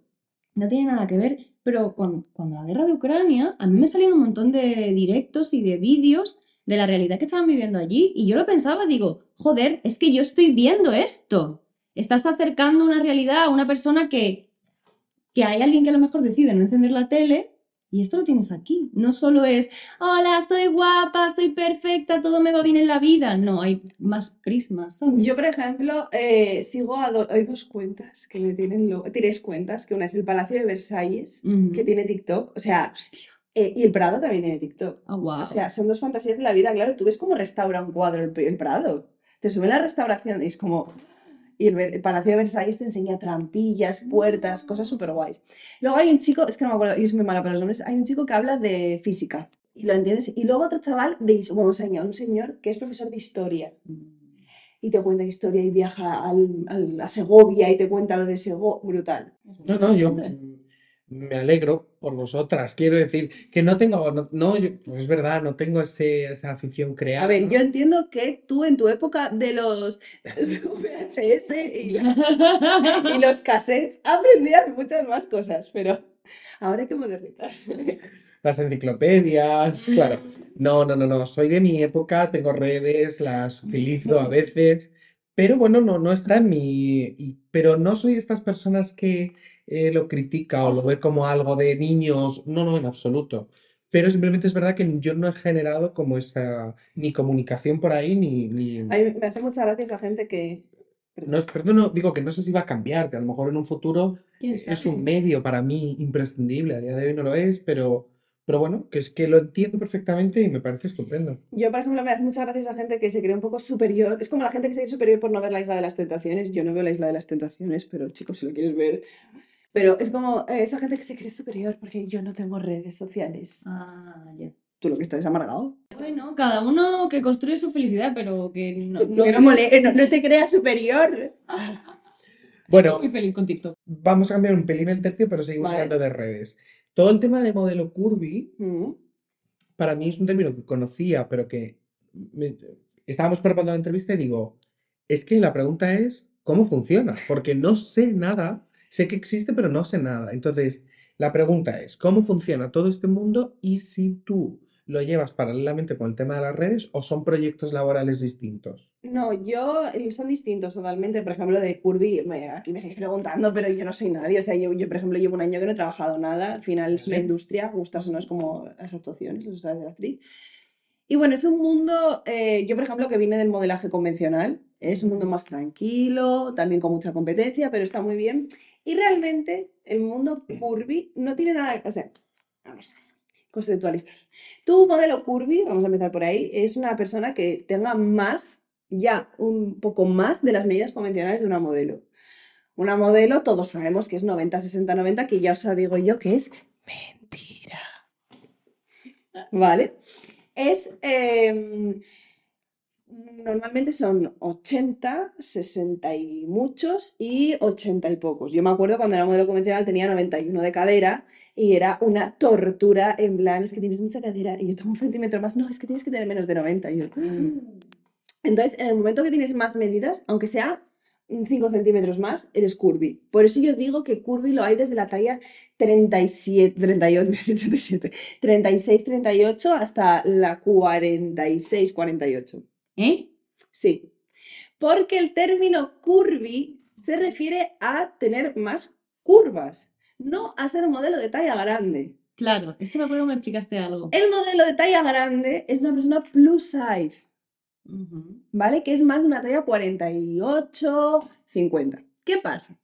no tiene nada que ver, pero cuando la guerra de Ucrania, a mí me salían un montón de directos y de vídeos de la realidad que estaban viviendo allí y yo lo pensaba, digo, joder, es que yo estoy viendo esto. Estás acercando una realidad a una persona que, que hay alguien que a lo mejor decide no encender la tele y esto lo tienes aquí. No solo es, hola, soy guapa, soy perfecta, todo me va bien en la vida. No, hay más prismas, ¿sabes? Yo, por ejemplo, eh, sigo a do- hay dos cuentas que me tienen loca, tres cuentas, que una es el Palacio de Versalles, que tiene TikTok, o sea, eh, y el Prado también tiene TikTok. Ah, guau. O sea, son dos fantasías de la vida, claro. Tú ves cómo restaura un cuadro el, el Prado. Te sube la restauración y es como... Y el, el Palacio de Versalles te enseña trampillas, puertas, cosas súper guays. Luego hay un chico, es que no me acuerdo, yo soy muy mala para los nombres, hay un chico que habla de física. Y lo entiendes. Y luego otro chaval, de, bueno, un señor, un señor que es profesor de historia. Y te cuenta historia y viaja al- al- a Segovia y te cuenta lo de Segovia. Brutal. No, no, yo mm, me alegro por vosotras. Quiero decir que no tengo, no, no, yo- es verdad, no tengo ese, esa afición creada. A ver, yo entiendo que tú en tu época de los [LAUGHS] VHS y, [LAUGHS] y los cassettes aprendías muchas más cosas, pero ahora hay que modernizarse. Las enciclopedias, [LAUGHS] claro. No, no, no, no. Soy de mi época, tengo redes, las utilizo a veces, pero bueno, no, no está en mi. pero no soy estas personas que eh, lo critica o lo ve como algo de niños. No, no, en absoluto. Pero simplemente es verdad que yo no he generado como esa ni comunicación por ahí, ni, ni... A mí me hace mucha gracia esa gente que... No, es- perdón, no, digo que no sé si va a cambiar, que a lo mejor en un futuro ¿Quién es, un medio para mí imprescindible. A día de hoy no lo es, pero, pero bueno, que es que lo entiendo perfectamente y me parece estupendo. Yo, por ejemplo, me hace mucha gracia esa gente que se cree un poco superior. Es como la gente que se cree superior por no ver la Isla de las Tentaciones. Yo no veo la Isla de las Tentaciones, pero chicos, si lo quieres ver... Pero es como eh, esa gente que se cree superior porque yo no tengo redes sociales. Ah, ya. Tú lo que estás amargado. Bueno, cada uno que construye su felicidad, pero que no, [LAUGHS] No, que no mole- eh, no- no te creas superior. [LAUGHS] Bueno, Estoy muy feliz con TikTok. vamos a cambiar un pelín el tercio, pero seguimos Vale. hablando de redes. Todo el tema de modelo curvy, Mm. para mí es un término que conocía, pero que me- estábamos preparando la entrevista y digo, es que la pregunta es, ¿cómo funciona? Porque no sé nada, sé que existe, pero no sé nada. Entonces, la pregunta es, ¿cómo funciona todo este mundo y si tú lo llevas paralelamente con el tema de las redes o son proyectos laborales distintos? No, yo eh, son distintos totalmente. Por ejemplo, de Curvy, me- aquí me estáis preguntando, pero yo no soy nadie. O sea, yo, yo, por ejemplo, llevo un año que no he trabajado nada. Al final es una industria, gustas o no, es como las actuaciones, los estados de la actriz. Y bueno, es un mundo, eh, yo por ejemplo, que vine del modelaje convencional, es un mundo más tranquilo, también con mucha competencia, pero está muy bien. Y realmente el mundo curvy no tiene nada, o sea, a ver, conceptualizar. Tu modelo curvy, vamos a empezar por ahí, es una persona que tenga más, ya un poco más de las medidas convencionales de una modelo. Una modelo, todos sabemos que es 90, 60, 90, que ya os digo yo que es mentira. [LAUGHS] ¿Vale? Es, em, normalmente son 80, 60 y muchos y 80 y pocos. Yo me acuerdo cuando era modelo convencional tenía 91 de cadera y era una tortura en plan, es que tienes mucha cadera y yo tengo un centímetro más, no, es que tienes que tener menos de 90. Y yo, "Mm". Entonces, en el momento que tienes más medidas, aunque sea 5 centímetros más, eres curvy. Por eso yo digo que curvy lo hay desde la talla 37, 38, 37, 36, 38 hasta la 46, 48. ¿Eh? Sí, porque el término curvy se refiere a tener más curvas, no a ser un modelo de talla grande. Claro, esto me acuerdo que me explicaste algo. El modelo de talla grande es una persona plus size. ¿vale? Que es más de una talla 48, 50. ¿Qué pasa?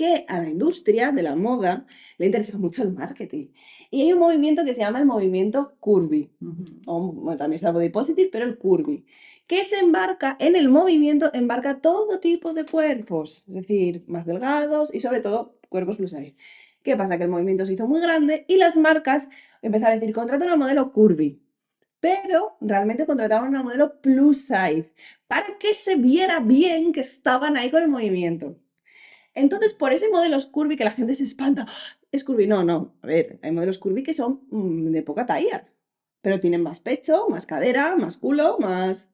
Que a la industria de la moda le interesa mucho el marketing. Y hay un movimiento que se llama el movimiento curvy. Ujú. o, bueno, también está body positive, pero el curvy, que se embarca en el movimiento, embarca todo tipo de cuerpos, es decir, más delgados y sobre todo cuerpos plus size. ¿Qué pasa? Que el movimiento se hizo muy grande y las marcas empezaron a decir, contrata una modelo curvy, pero realmente contrataban una modelo plus size para que se viera bien que estaban ahí con el movimiento. Entonces, por ese modelo curvy que la gente se espanta, "¡Ah! es curvy. No, no, a ver, hay modelos curvy que son mm, de poca talla pero tienen más pecho, más cadera, más culo, más...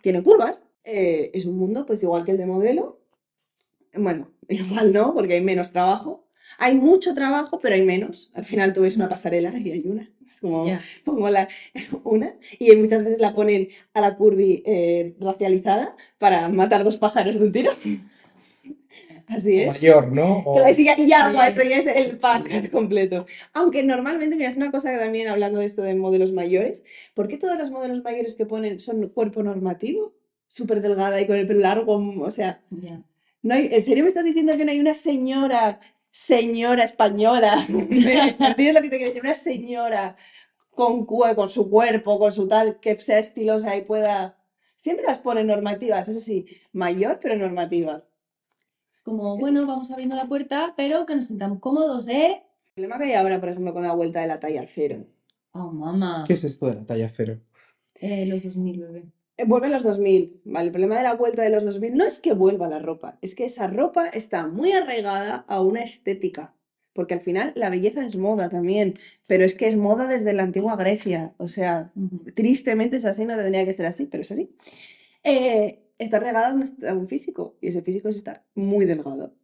tienen curvas. Eh, es un mundo pues igual que el de modelo. Bueno, [LAUGHS] igual no, porque hay menos trabajo. Hay mucho trabajo, pero hay menos. Al final tú ves una pasarela y hay una. Es como, pongo la, [LAUGHS] una y muchas veces la ponen a la curvy eh, racializada para matar dos pájaros de un tiro. [LAUGHS] Así O es. mayor, ¿no? [LAUGHS] O- y ya, Sí. pues, eso ya es el pack [LAUGHS] completo. Aunque normalmente, mira, es una cosa que también hablando de esto de modelos mayores, ¿por qué todos los modelos mayores que ponen son cuerpo normativo? Súper delgada y con el pelo largo, o sea, Ya. no hay- ¿en serio me estás diciendo que no hay una señora, señora española? [LAUGHS] ¿Entiendes lo que te quiero decir? Una señora con, con su cuerpo, con su tal, que sea estilosa y pueda... Siempre las ponen normativas, eso sí, mayor pero normativa. Es como, bueno, vamos abriendo la puerta, pero que nos sintamos cómodos, ¿eh? El problema que hay ahora, por ejemplo, con la vuelta de la talla cero. Oh, mamá. ¿Qué es esto de la talla cero? Eh, los 2000, bebé. Eh, Vuelven los 2000, ¿vale? El problema de la vuelta de los 2000 no es que vuelva la ropa, es que esa ropa está muy arraigada a una estética. Porque al final la belleza es moda también, pero es que es moda desde la antigua Grecia. O sea, tristemente es así, no tendría que ser así, pero es así. Eh, está arraigada a un, físico, y ese físico es estar muy delgado.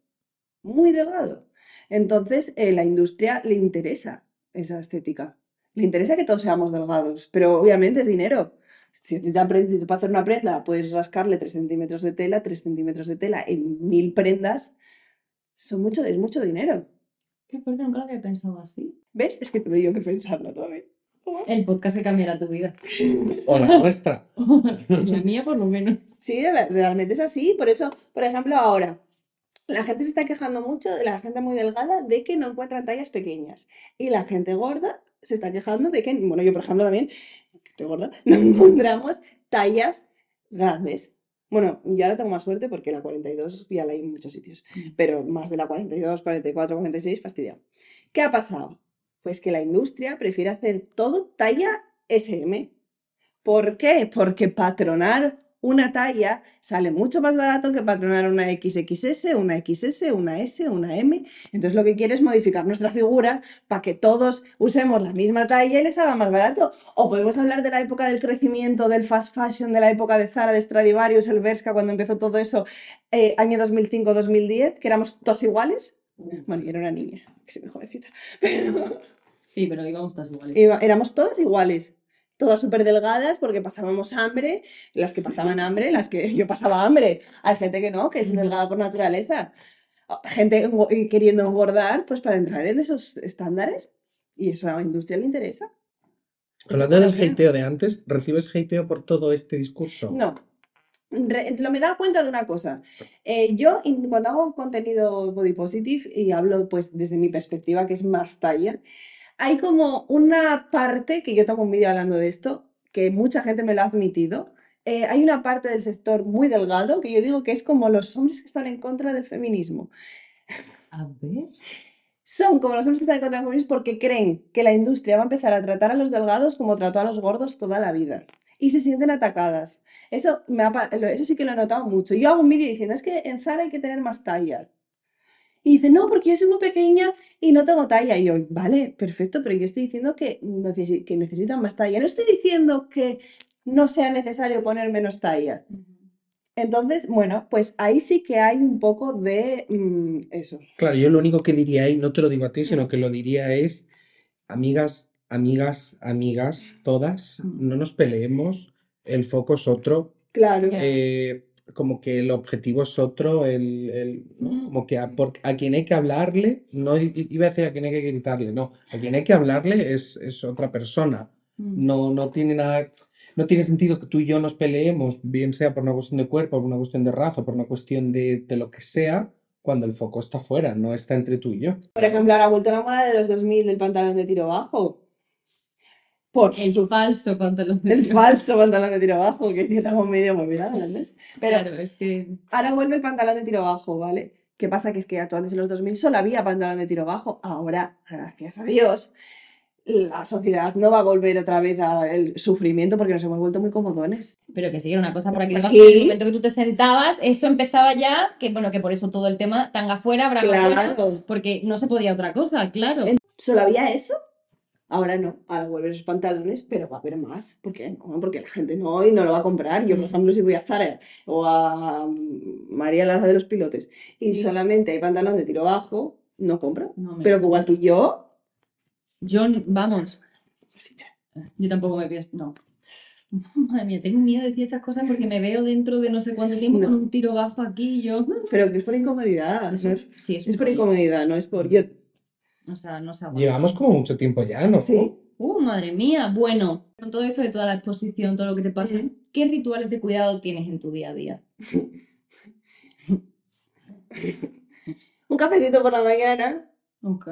Muy delgado. Entonces, eh, la industria le interesa esa estética. Le interesa que todos seamos delgados, pero obviamente es dinero. Si te aprendes, para hacer una prenda, puedes rascarle 3 centímetros de tela, 3 centímetros de tela en mil prendas, son mucho, es mucho dinero. Qué fuerte, nunca lo había pensado así. ¿Ves? Es que te yo que pensarlo todavía. El podcast que cambiará tu vida. O la nuestra. [LAUGHS] La mía, por lo menos. Sí, re- realmente es así. Por eso, por ejemplo, ahora, la gente se está quejando mucho de la gente muy delgada de que no encuentran tallas pequeñas. Y la gente gorda se está quejando de que, bueno, yo por ejemplo también, que estoy gorda, [LAUGHS] no encontramos tallas grandes. Bueno, yo ahora tengo más suerte porque la 42 ya la hay en muchos sitios, Mm. pero más de la 42, 44, 46, fastidiado. ¿Qué ha pasado? Pues que la industria prefiere hacer todo talla SM. ¿Por qué? Porque patronar una talla sale mucho más barato que patronar una XXS, una XS, una S, una M. Entonces lo que quiere es modificar nuestra figura para que todos usemos la misma talla y les salga más barato. O podemos hablar de la época del crecimiento, del fast fashion, de la época de Zara, de Stradivarius, el Bershka, cuando empezó todo eso, eh, año 2005-2010, que éramos todos iguales. Bueno, yo era una niña, que soy muy jovencita, [LAUGHS] pero... Sí, pero íbamos todas iguales. Iba- éramos todas iguales, todas súper delgadas porque pasábamos hambre, las que pasaban [LAUGHS] hambre, las que [LAUGHS] yo pasaba hambre. Hay gente que no, que es delgada por naturaleza. Ah, Gente queriendo engordar, pues para entrar en esos estándares. Y eso a la industria le interesa. Hablando del hateo de antes, ¿recibes hateo por todo este discurso? No, re- lo me he dado cuenta de una cosa. Eh, yo, in- cuando hago contenido body positive y hablo pues desde mi perspectiva, que es más talla, hay como una parte, que yo tengo un vídeo hablando de esto, que mucha gente me lo ha admitido. eh, hay una parte del sector muy delgado que yo digo que es como los hombres que están en contra del feminismo. A ver. Son como los hombres que están en contra del feminismo porque creen que la industria va a empezar a tratar a los delgados como trató a los gordos toda la vida. Y se sienten atacadas. Eso, me ha eso sí que lo he notado mucho. Yo hago un vídeo diciendo, es que en Zara hay que tener más talla. Y dice, no, porque yo soy muy pequeña y no tengo talla. Y yo, vale, perfecto, pero yo estoy diciendo que, que necesitan más talla. No estoy diciendo que no sea necesario poner menos talla. Entonces, bueno, pues ahí sí que hay un poco de mm, eso. Claro, yo lo único que diría ahí, no te lo digo a ti, sino que lo diría es, amigas, amigas, amigas, todas, Mm. no nos peleemos, el foco es otro, Claro. Eh, como que el objetivo es otro, el, el- ¿no? Como que a, por- a quien hay que hablarle, no iba a decir a quien hay que gritarle, no, a quien hay que hablarle es, es otra persona, Mm. no, no tiene nada, no tiene sentido que tú y yo nos peleemos, bien sea por una cuestión de cuerpo, por una cuestión de raza, por una cuestión de, de lo que sea, cuando el foco está fuera, no está entre tú y yo. Por ejemplo, ahora ha vuelto la moda de los 2000 del pantalón de tiro bajo. Por El su- falso pantalón de el tiro. falso pantalón de tiro bajo, que estamos medio movida, ¿entendés? [LAUGHS] Pero Claro, es que. ahora vuelve el pantalón de tiro bajo, ¿vale? ¿Qué pasa? Que es que antes en los 2000 solo había pantalón de tiro bajo. Ahora, gracias a Dios, la sociedad no va a volver otra vez al sufrimiento porque nos hemos vuelto muy comodones. Pero que sí, era una cosa por aquí debajo. En el momento que tú te sentabas, eso empezaba ya, que bueno, que por eso todo el tema tanga afuera, braga afuera, Claro. porque no se podía otra cosa, claro. Solo había eso. Ahora no, ahora vuelven esos pantalones, pero va a haber más. ¿Por qué no? Porque la gente no y no lo va a comprar. Yo, por Mm. ejemplo, si voy a Zara o a mm, María Laza de los Pilotes y Sí. solamente hay pantalón de tiro bajo, no compro. No Pero que igual que yo, Yo, vamos, yo tampoco me pienso, no. [LAUGHS] Madre mía, tengo miedo de decir estas cosas porque me veo dentro de no sé cuánto tiempo No. con un tiro bajo aquí y yo. [LAUGHS] pero que es por incomodidad. Eso- no es, sí, es, es por incomodidad, no es por yo. O sea, no se aguanta. Llevamos como mucho tiempo ya, ¿no? Sí. Uh, madre mía. Bueno, con todo esto de toda la exposición, todo lo que te pasa. ¿qué rituales de cuidado tienes en tu día a día? [LAUGHS] Un cafecito por la mañana, Ok.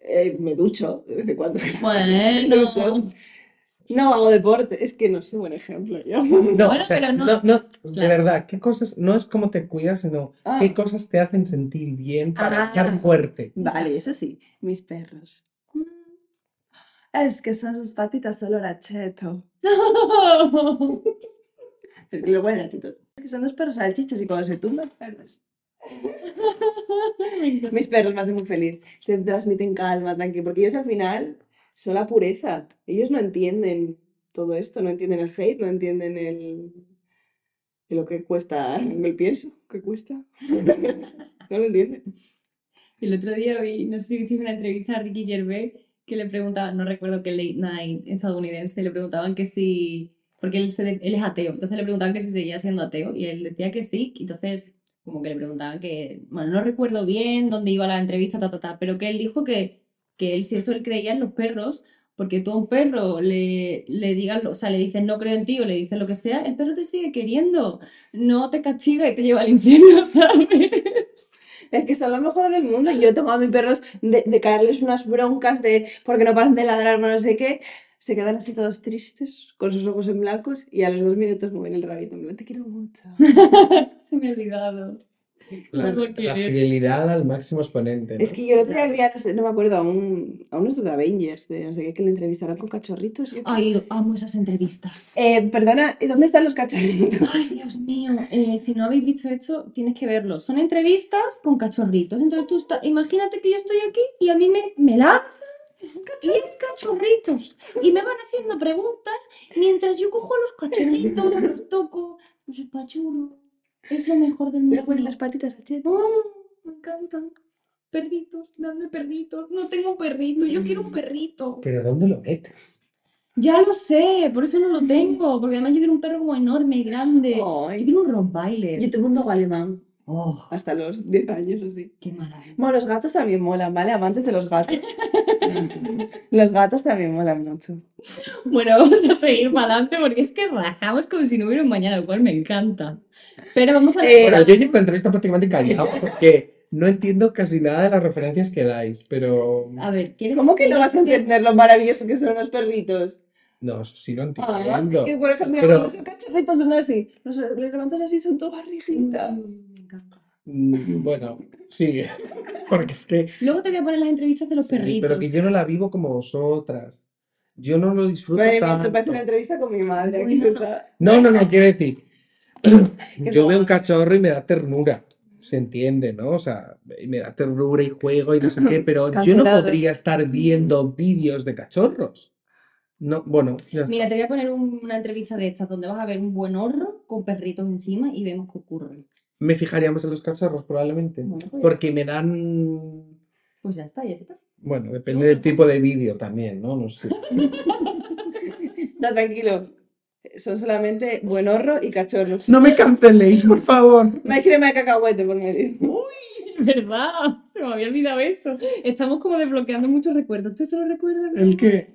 eh, me ducho de vez en cuando. Bueno. [LAUGHS] Ducho. No hago deporte, es que no soy buen ejemplo yo. No, [LAUGHS] Bueno, o sea, pero no- no, no, de Claro. verdad, ¿qué cosas? No es cómo te cuidas, sino Ah. qué cosas te hacen sentir bien para Ah. estar fuerte. Vale, eso sí, mis perros. Mm. Es que son sus patitas olor a cheto. [LAUGHS] Es que lo bueno, cheto. Es que son dos perros salchichas y cuando se tumban, perros. [LAUGHS] Mis perros me hacen muy feliz. Te transmiten calma, tranquilo. Porque ellos al final son la pureza. Ellos no entienden todo esto, no entienden el hate, no entienden el. el lo que cuesta [LAUGHS] el pienso. ¿Qué cuesta? [LAUGHS] No lo entienden. El otro día vi, no sé si viste una entrevista a Ricky Gervais que le preguntaban, no recuerdo qué late night estadounidense, le preguntaban que si, porque él, se él es ateo, entonces le preguntaban que si seguía siendo ateo y él decía que sí, entonces como que le preguntaban que, bueno, no recuerdo bien dónde iba la entrevista, ta, ta, ta, pero que él dijo que, que él si eso él creía en los perros, porque tú a un perro le, le digas, o sea, le dices no creo en ti o le dices lo que sea, el perro te sigue queriendo, no te castiga y te lleva al infierno, [LAUGHS] ¿sabes? Es que son lo mejor del mundo. Yo tengo a mis perros de, de caerles unas broncas de porque no paran de ladrar, no sé qué. Se quedan así todos tristes, con sus ojos en blancos, y a los dos minutos mueven el rabito. En plan, te quiero mucho. [LAUGHS] Se me ha olvidado. La, la fidelidad al máximo exponente. ¿no? Es que yo el otro día vi, a- no, sé, no me acuerdo, a, un, a unos de Avengers, de no sé qué, que le entrevistaron con cachorritos. Yo- Ay, amo esas entrevistas. Eh, perdona, ¿y dónde están los cachorritos? [LAUGHS] Ay, Dios mío. Eh, si no habéis visto esto, tienes que verlo. Son entrevistas con cachorritos. Entonces tú estás, imagínate que yo estoy aquí y a mí me, me lanzan 10 cachorritos y me van haciendo preguntas mientras yo cojo a los cachorritos, los toco, los apachurro. Es lo mejor del mundo. ponen las patitas a Chet. Oh, me encantan. Perritos, dame perritos. No tengo perrito, yo quiero un perrito. Pero ¿dónde lo metes? Ya lo sé, por eso no lo tengo, porque además yo quiero un perro como enorme, grande. Yo quiero un Rottweiler. yo tengo un dogo alemán. Oh, hasta los 10 años o así. qué maravilla. Bueno, los gatos también molan, ¿vale? Amantes de los gatos. [LAUGHS] los gatos también molan mucho. Bueno, vamos a seguir para adelante porque es que rajamos como si no hubiera un mañana, lo cual me encanta. Pero vamos a ver. Eh, Bueno, yo llevo la entrevista prácticamente callado porque no entiendo casi nada de las referencias que dais, pero a ver, ¿quieres ¿Cómo que no vas a entender lo maravilloso que son los perritos? no, sí lo Ah, entiendo. que por ejemplo, Pero- cuando son cachorritos son así. Los le levantas así, son todo barriguita. Me encanta. Mm, Bueno, sí, [LAUGHS] porque es que Luego te voy a poner las entrevistas de los sí, perritos. pero que yo no la vivo como vosotras. Yo no lo disfruto Madre mía, esto parece una entrevista con mi madre. Aquí no. No, no, no, quiero decir, [COUGHS] [COUGHS] yo veo un cachorro y me da ternura, se entiende, ¿no? O sea, y me da ternura y juego y no sé qué, [COUGHS] pero yo no podría estar viendo vídeos de cachorros. No, bueno, ya está. Mira, te voy a poner un- una entrevista de estas donde vas a ver un buen horro con perritos encima y vemos qué ocurre. Me fijaría más en los cachorros probablemente, Bueno, pues, porque me dan... pues ya está, ya está. Bueno, depende del tipo de vídeo también, ¿no? No sé. [LAUGHS] No, tranquilo. Son solamente buen horro y cachorros. No me canceléis, por favor. No hay crema de cacahuete por medio. ¿Verdad? Se me había olvidado eso. Estamos como desbloqueando muchos recuerdos. ¿Tú eso lo recuerdas? ¿El qué?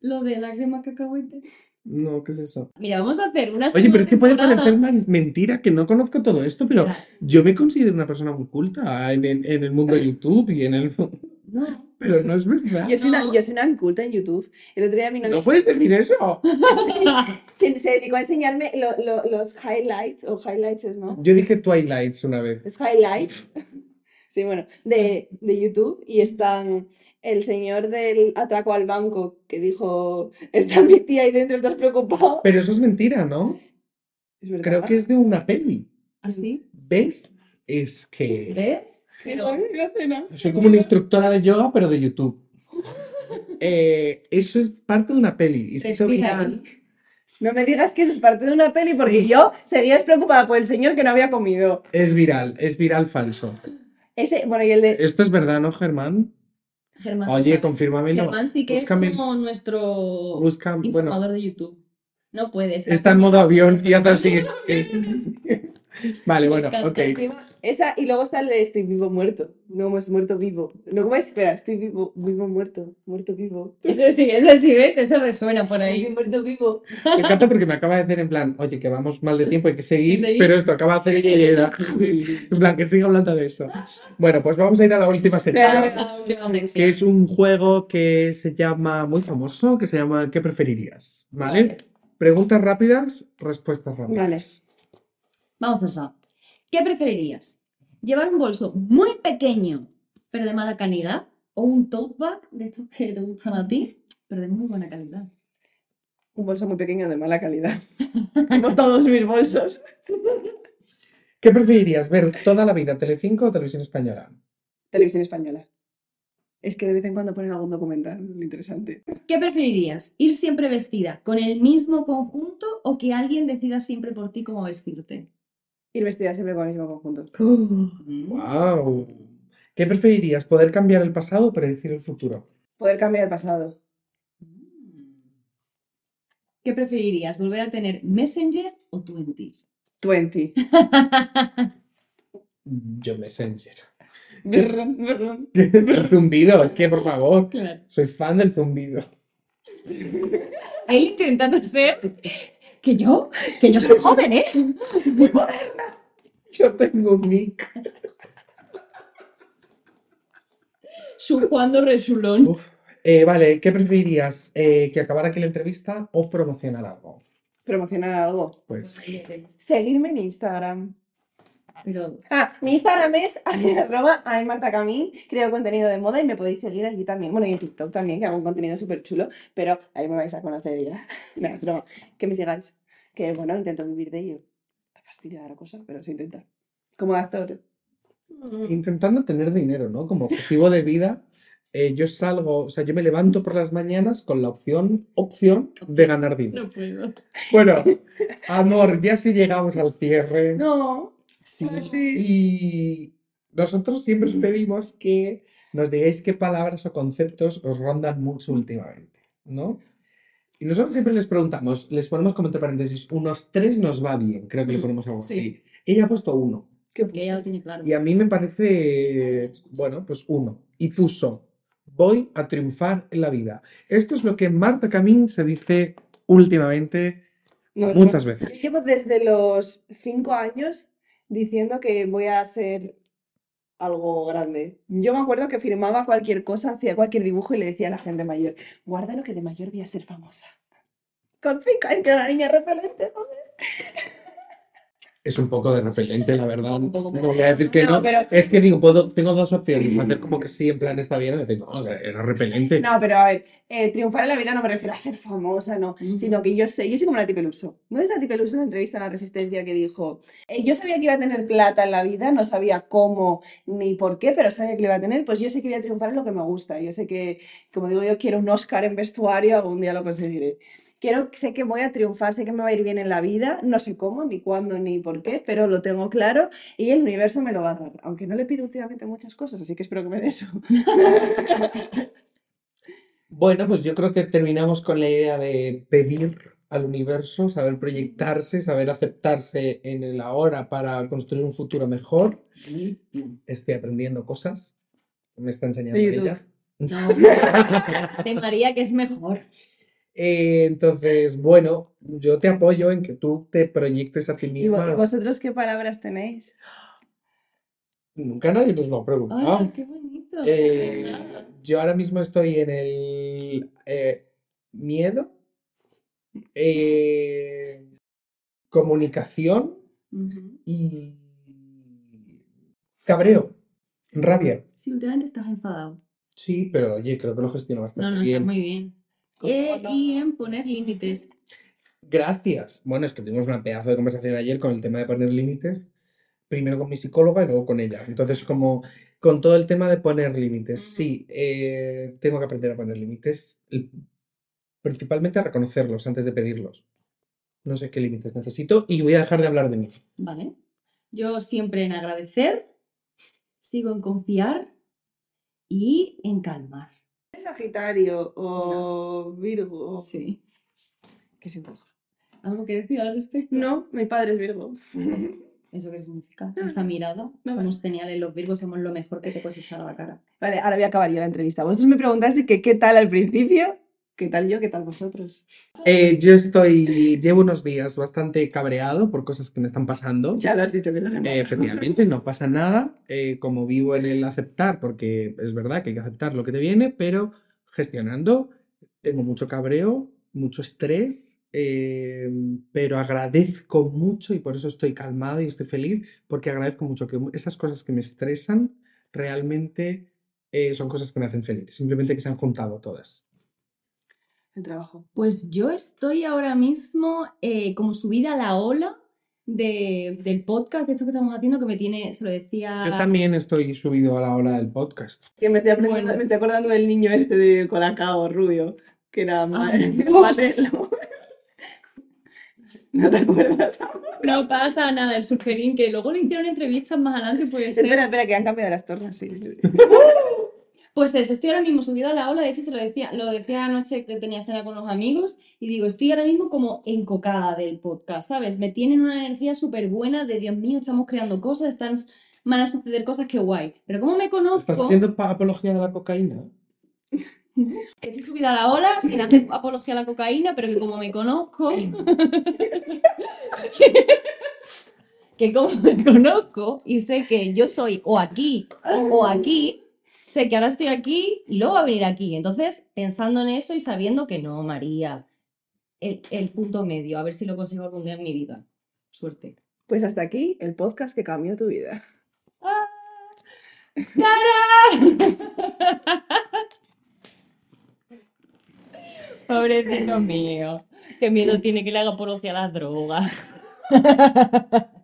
Lo de la crema cacahuete. No, ¿qué es eso? Mira, vamos a hacer una Oye, pero es que puede parecer mentira que no conozco todo esto, pero Claro. yo me considero una persona muy culta en, en- en el mundo de YouTube y en el... No. Pero no es verdad. Yo soy, una, yo soy una inculta en YouTube. El otro día mi novio No puedes decir eso. [LAUGHS] se, se dedicó a enseñarme lo- lo- los highlights, o highlights es, ¿no? Yo dije Twilights una vez. Es highlights. [LAUGHS] Sí, bueno, de, de YouTube. Y están el señor del atraco al banco que dijo: Está mi tía ahí dentro, ¿estás preocupado? Pero eso es mentira, ¿no? Es verdad. Creo que es de una peli. ¿Así? ¿Ves? Es que ¿Ves? Pero... la cena. soy como una instructora de yoga, pero de YouTube. [LAUGHS] Eh, eso es parte de una peli. Y se hizo viral. No me digas que eso es parte de una peli porque Sí. yo seguía preocupada por el señor que no había comido. Es viral, es viral falso. Ese, bueno, y el de. Esto es verdad, ¿no, Germán? Germán, Oye, confírmamelo. Germán sí que Búscame- es como nuestro Busca, bueno, informador de YouTube. No puede estar está en modo avión y hace así. Vale, bueno, ok. Esa, y luego está el de estoy vivo muerto. No, es muerto vivo. No, ¿cómo es? Espera, estoy vivo, vivo muerto, muerto vivo. [LAUGHS] Ese sí, ese sí, ¿ves? Ese resuena por ahí. Estoy muerto vivo. Me encanta porque me acaba de hacer en plan, oye, que vamos mal de tiempo, hay que seguir, Seguir. pero esto acaba de hacer ella y ella. [LAUGHS] En plan, que siga hablando de eso. Bueno, pues vamos a ir a la última sección, Venga, Vamos a la última sección. que es un juego que se llama, muy famoso, que se llama ¿Qué preferirías? ¿Vale? Preguntas rápidas, respuestas rápidas. Vale. Vamos a eso. ¿Qué preferirías? ¿Llevar un bolso muy pequeño, pero de mala calidad? ¿O un tote bag de estos que te gustan a ti, pero de muy buena calidad? Un bolso muy pequeño de mala calidad. [LAUGHS] Como todos mis bolsos. ¿Qué preferirías, ver toda la vida Telecinco o Televisión Española? Televisión española. Es que de vez en cuando ponen algún documental interesante. ¿Qué preferirías? ¿Ir siempre vestida con el mismo conjunto o que alguien decida siempre por ti cómo vestirte? Ir vestida siempre con el mismo conjunto. [GASPS] ¡Wow! ¿Qué preferirías, poder cambiar el pasado o predecir el futuro? Poder cambiar el pasado. ¿Qué preferirías? ¿Volver a tener Messenger o Twenty? 20. [LAUGHS] Yo Messenger. [LAUGHS] Brrrn. [LAUGHS] El zumbido, es que por favor, Claro. soy fan del zumbido. Él intentando ser que yo, que yo soy joven, ¿eh? Muy moderna. Yo tengo un nick. Su Juan Resulón. Uf. Eh, vale, ¿qué preferirías? Eh, ¿Que acabara aquí la entrevista o promocionar algo? Promocionar algo. Pues Seguirme en Instagram. Pero Ah, mi Instagram es [LAUGHS] arroba ay, Marta Camín, creo contenido de moda y me podéis seguir allí también. Bueno, y en TikTok también, que hago un contenido súper chulo, pero ahí me vais a conocer ya. [LAUGHS] No, broma. Que me sigáis. Que bueno, intento vivir de ello. Está fastidiada la cosa, pero se intenta. Como actor. intentando tener dinero, ¿no? Como objetivo de vida. eh, yo salgo, o sea, yo me levanto por las mañanas con la opción, opción de ganar dinero. no puedo. Bueno, amor, ya si llegamos al cierre. No. Sí, Sí. y nosotros siempre os pedimos que nos digáis qué palabras o conceptos os rondan mucho últimamente, ¿no? Y nosotros siempre les preguntamos, les ponemos como entre paréntesis, unos tres nos va bien, creo que le ponemos algo sí. así. Ella ha puesto uno. ¿Qué Porque ella lo tiene claro. Y a mí me parece, bueno, pues uno. Y puso, voy a triunfar en la vida. Esto es lo que Marta Camín se dice últimamente No, muchas yo veces. llevo desde los cinco años diciendo que voy a ser algo grande. Yo me acuerdo que firmaba cualquier cosa, hacía cualquier dibujo y le decía a la gente mayor, guárdalo que de mayor voy a ser famosa. Con cinco años, una niña repelente, joder. Es un poco de repelente, la verdad. Un poco. No voy a decir que No, no. pero- Es que digo, puedo, tengo dos opciones. Hacer como que sí, en plan está bien, o decir, no, o sea, era repelente. No, pero a ver, eh, triunfar en la vida no me refiero a ser famosa, no, Ujú. sino que yo sé, yo soy como Nati Peluso. ¿No es Nati Peluso en la entrevista en La Resistencia que dijo, eh, yo sabía que iba a tener plata en la vida, no sabía cómo ni por qué, pero sabía que lo iba a tener, pues yo sé que voy a triunfar en lo que me gusta. Yo sé que, como digo yo, quiero un Oscar en vestuario, algún día lo conseguiré. Quiero, sé que voy a triunfar, sé que me va a ir bien en la vida, no sé cómo, ni cuándo, ni por qué, pero lo tengo claro y el universo me lo va a dar. Aunque no le pido últimamente muchas cosas, así que espero que me dé eso. [LAUGHS] Bueno, pues yo creo que terminamos con la idea de pedir al universo, saber proyectarse, saber aceptarse en el ahora para construir un futuro mejor. Estoy aprendiendo cosas. Me está enseñando ella. No. [LAUGHS] De María, que es mejor. Eh, entonces, bueno, yo te apoyo en que tú te proyectes a ti ¿Y misma. vosotros qué palabras tenéis? Nunca nadie nos lo ha preguntado. ¡Ay, qué bonito! Eh, yo ahora mismo estoy en el eh, miedo, comunicación y cabreo, rabia. Sí, últimamente estás enfadado. Sí, pero oye, creo que lo gestiono No, bastante no, bien. estás muy bien. ¿Cómo Eh, no? y en poner límites. Gracias. Bueno, es que tuvimos una pedazo de conversación ayer con el tema de poner límites, primero con mi psicóloga y luego con ella. Entonces, como con todo el tema de poner límites, sí, eh, tengo que aprender a poner límites, principalmente a reconocerlos antes de pedirlos. No sé qué límites necesito y voy a dejar de hablar de mí. Vale. Yo siempre en agradecer, sigo en confiar y en calmar. ¿Es Sagitario o Virgo? Sí. ¿Qué se coja? ¿Algo que decir al respecto? No, mi padre es Virgo. [LAUGHS] ¿Eso qué significa? Esa mirada. No. Somos geniales, los virgos somos lo mejor que te puedes echar a la cara. Vale, ahora voy a acabar yo la entrevista. Vosotros me preguntaste que qué tal al principio, qué tal yo, qué tal vosotros. Eh, yo estoy, llevo unos días bastante cabreado por cosas que me están pasando. Ya lo has dicho que estás en Eh, efectivamente, no pasa nada. eh, como vivo en el aceptar, porque es verdad que hay que aceptar lo que te viene, pero gestionando, tengo mucho cabreo, mucho estrés, eh, pero agradezco mucho y por eso estoy calmado y estoy feliz, porque agradezco mucho que esas cosas que me estresan realmente eh, son cosas que me hacen feliz, simplemente que se han juntado todas. El trabajo. Pues yo estoy ahora mismo eh, como subida a la ola de- del podcast, de esto que estamos haciendo, que me tiene, se lo decía... Yo también estoy subido a la hora del podcast. Que me estoy, aprendiendo- Bueno. me estoy acordando del niño este de Colacao rubio, que era ma- Ay, Dios. Matelo. [LAUGHS] ¿No te acuerdas? No pasa nada, el surferín, que luego le hicieron entrevistas más adelante, puede ser. Espera, espera, que han cambiado las tornas, sí. [LAUGHS] Pues eso, estoy ahora mismo subida a la ola, de hecho se lo decía, lo decía anoche que tenía cena con los amigos y digo, estoy ahora mismo como encocada del podcast, ¿sabes? Me tienen una energía súper buena de Dios mío, estamos creando cosas, están, van a suceder cosas que guay. Pero como me ¿Estás conozco, haciendo pa- apología de la cocaína? [LAUGHS] estoy subida a la ola sin hacer apología a la cocaína, pero que como me conozco, [LAUGHS] que como me conozco y sé que yo soy o aquí o aquí, sé que ahora estoy aquí y luego va a venir aquí. Entonces, pensando en eso y sabiendo que no, María, el, el punto medio, a ver si lo consigo algún día en mi vida. Suerte. Pues hasta aquí el podcast que cambió tu vida. [LAUGHS] Pobrecito mío. Qué miedo tiene que le haga apología a las drogas. [LAUGHS]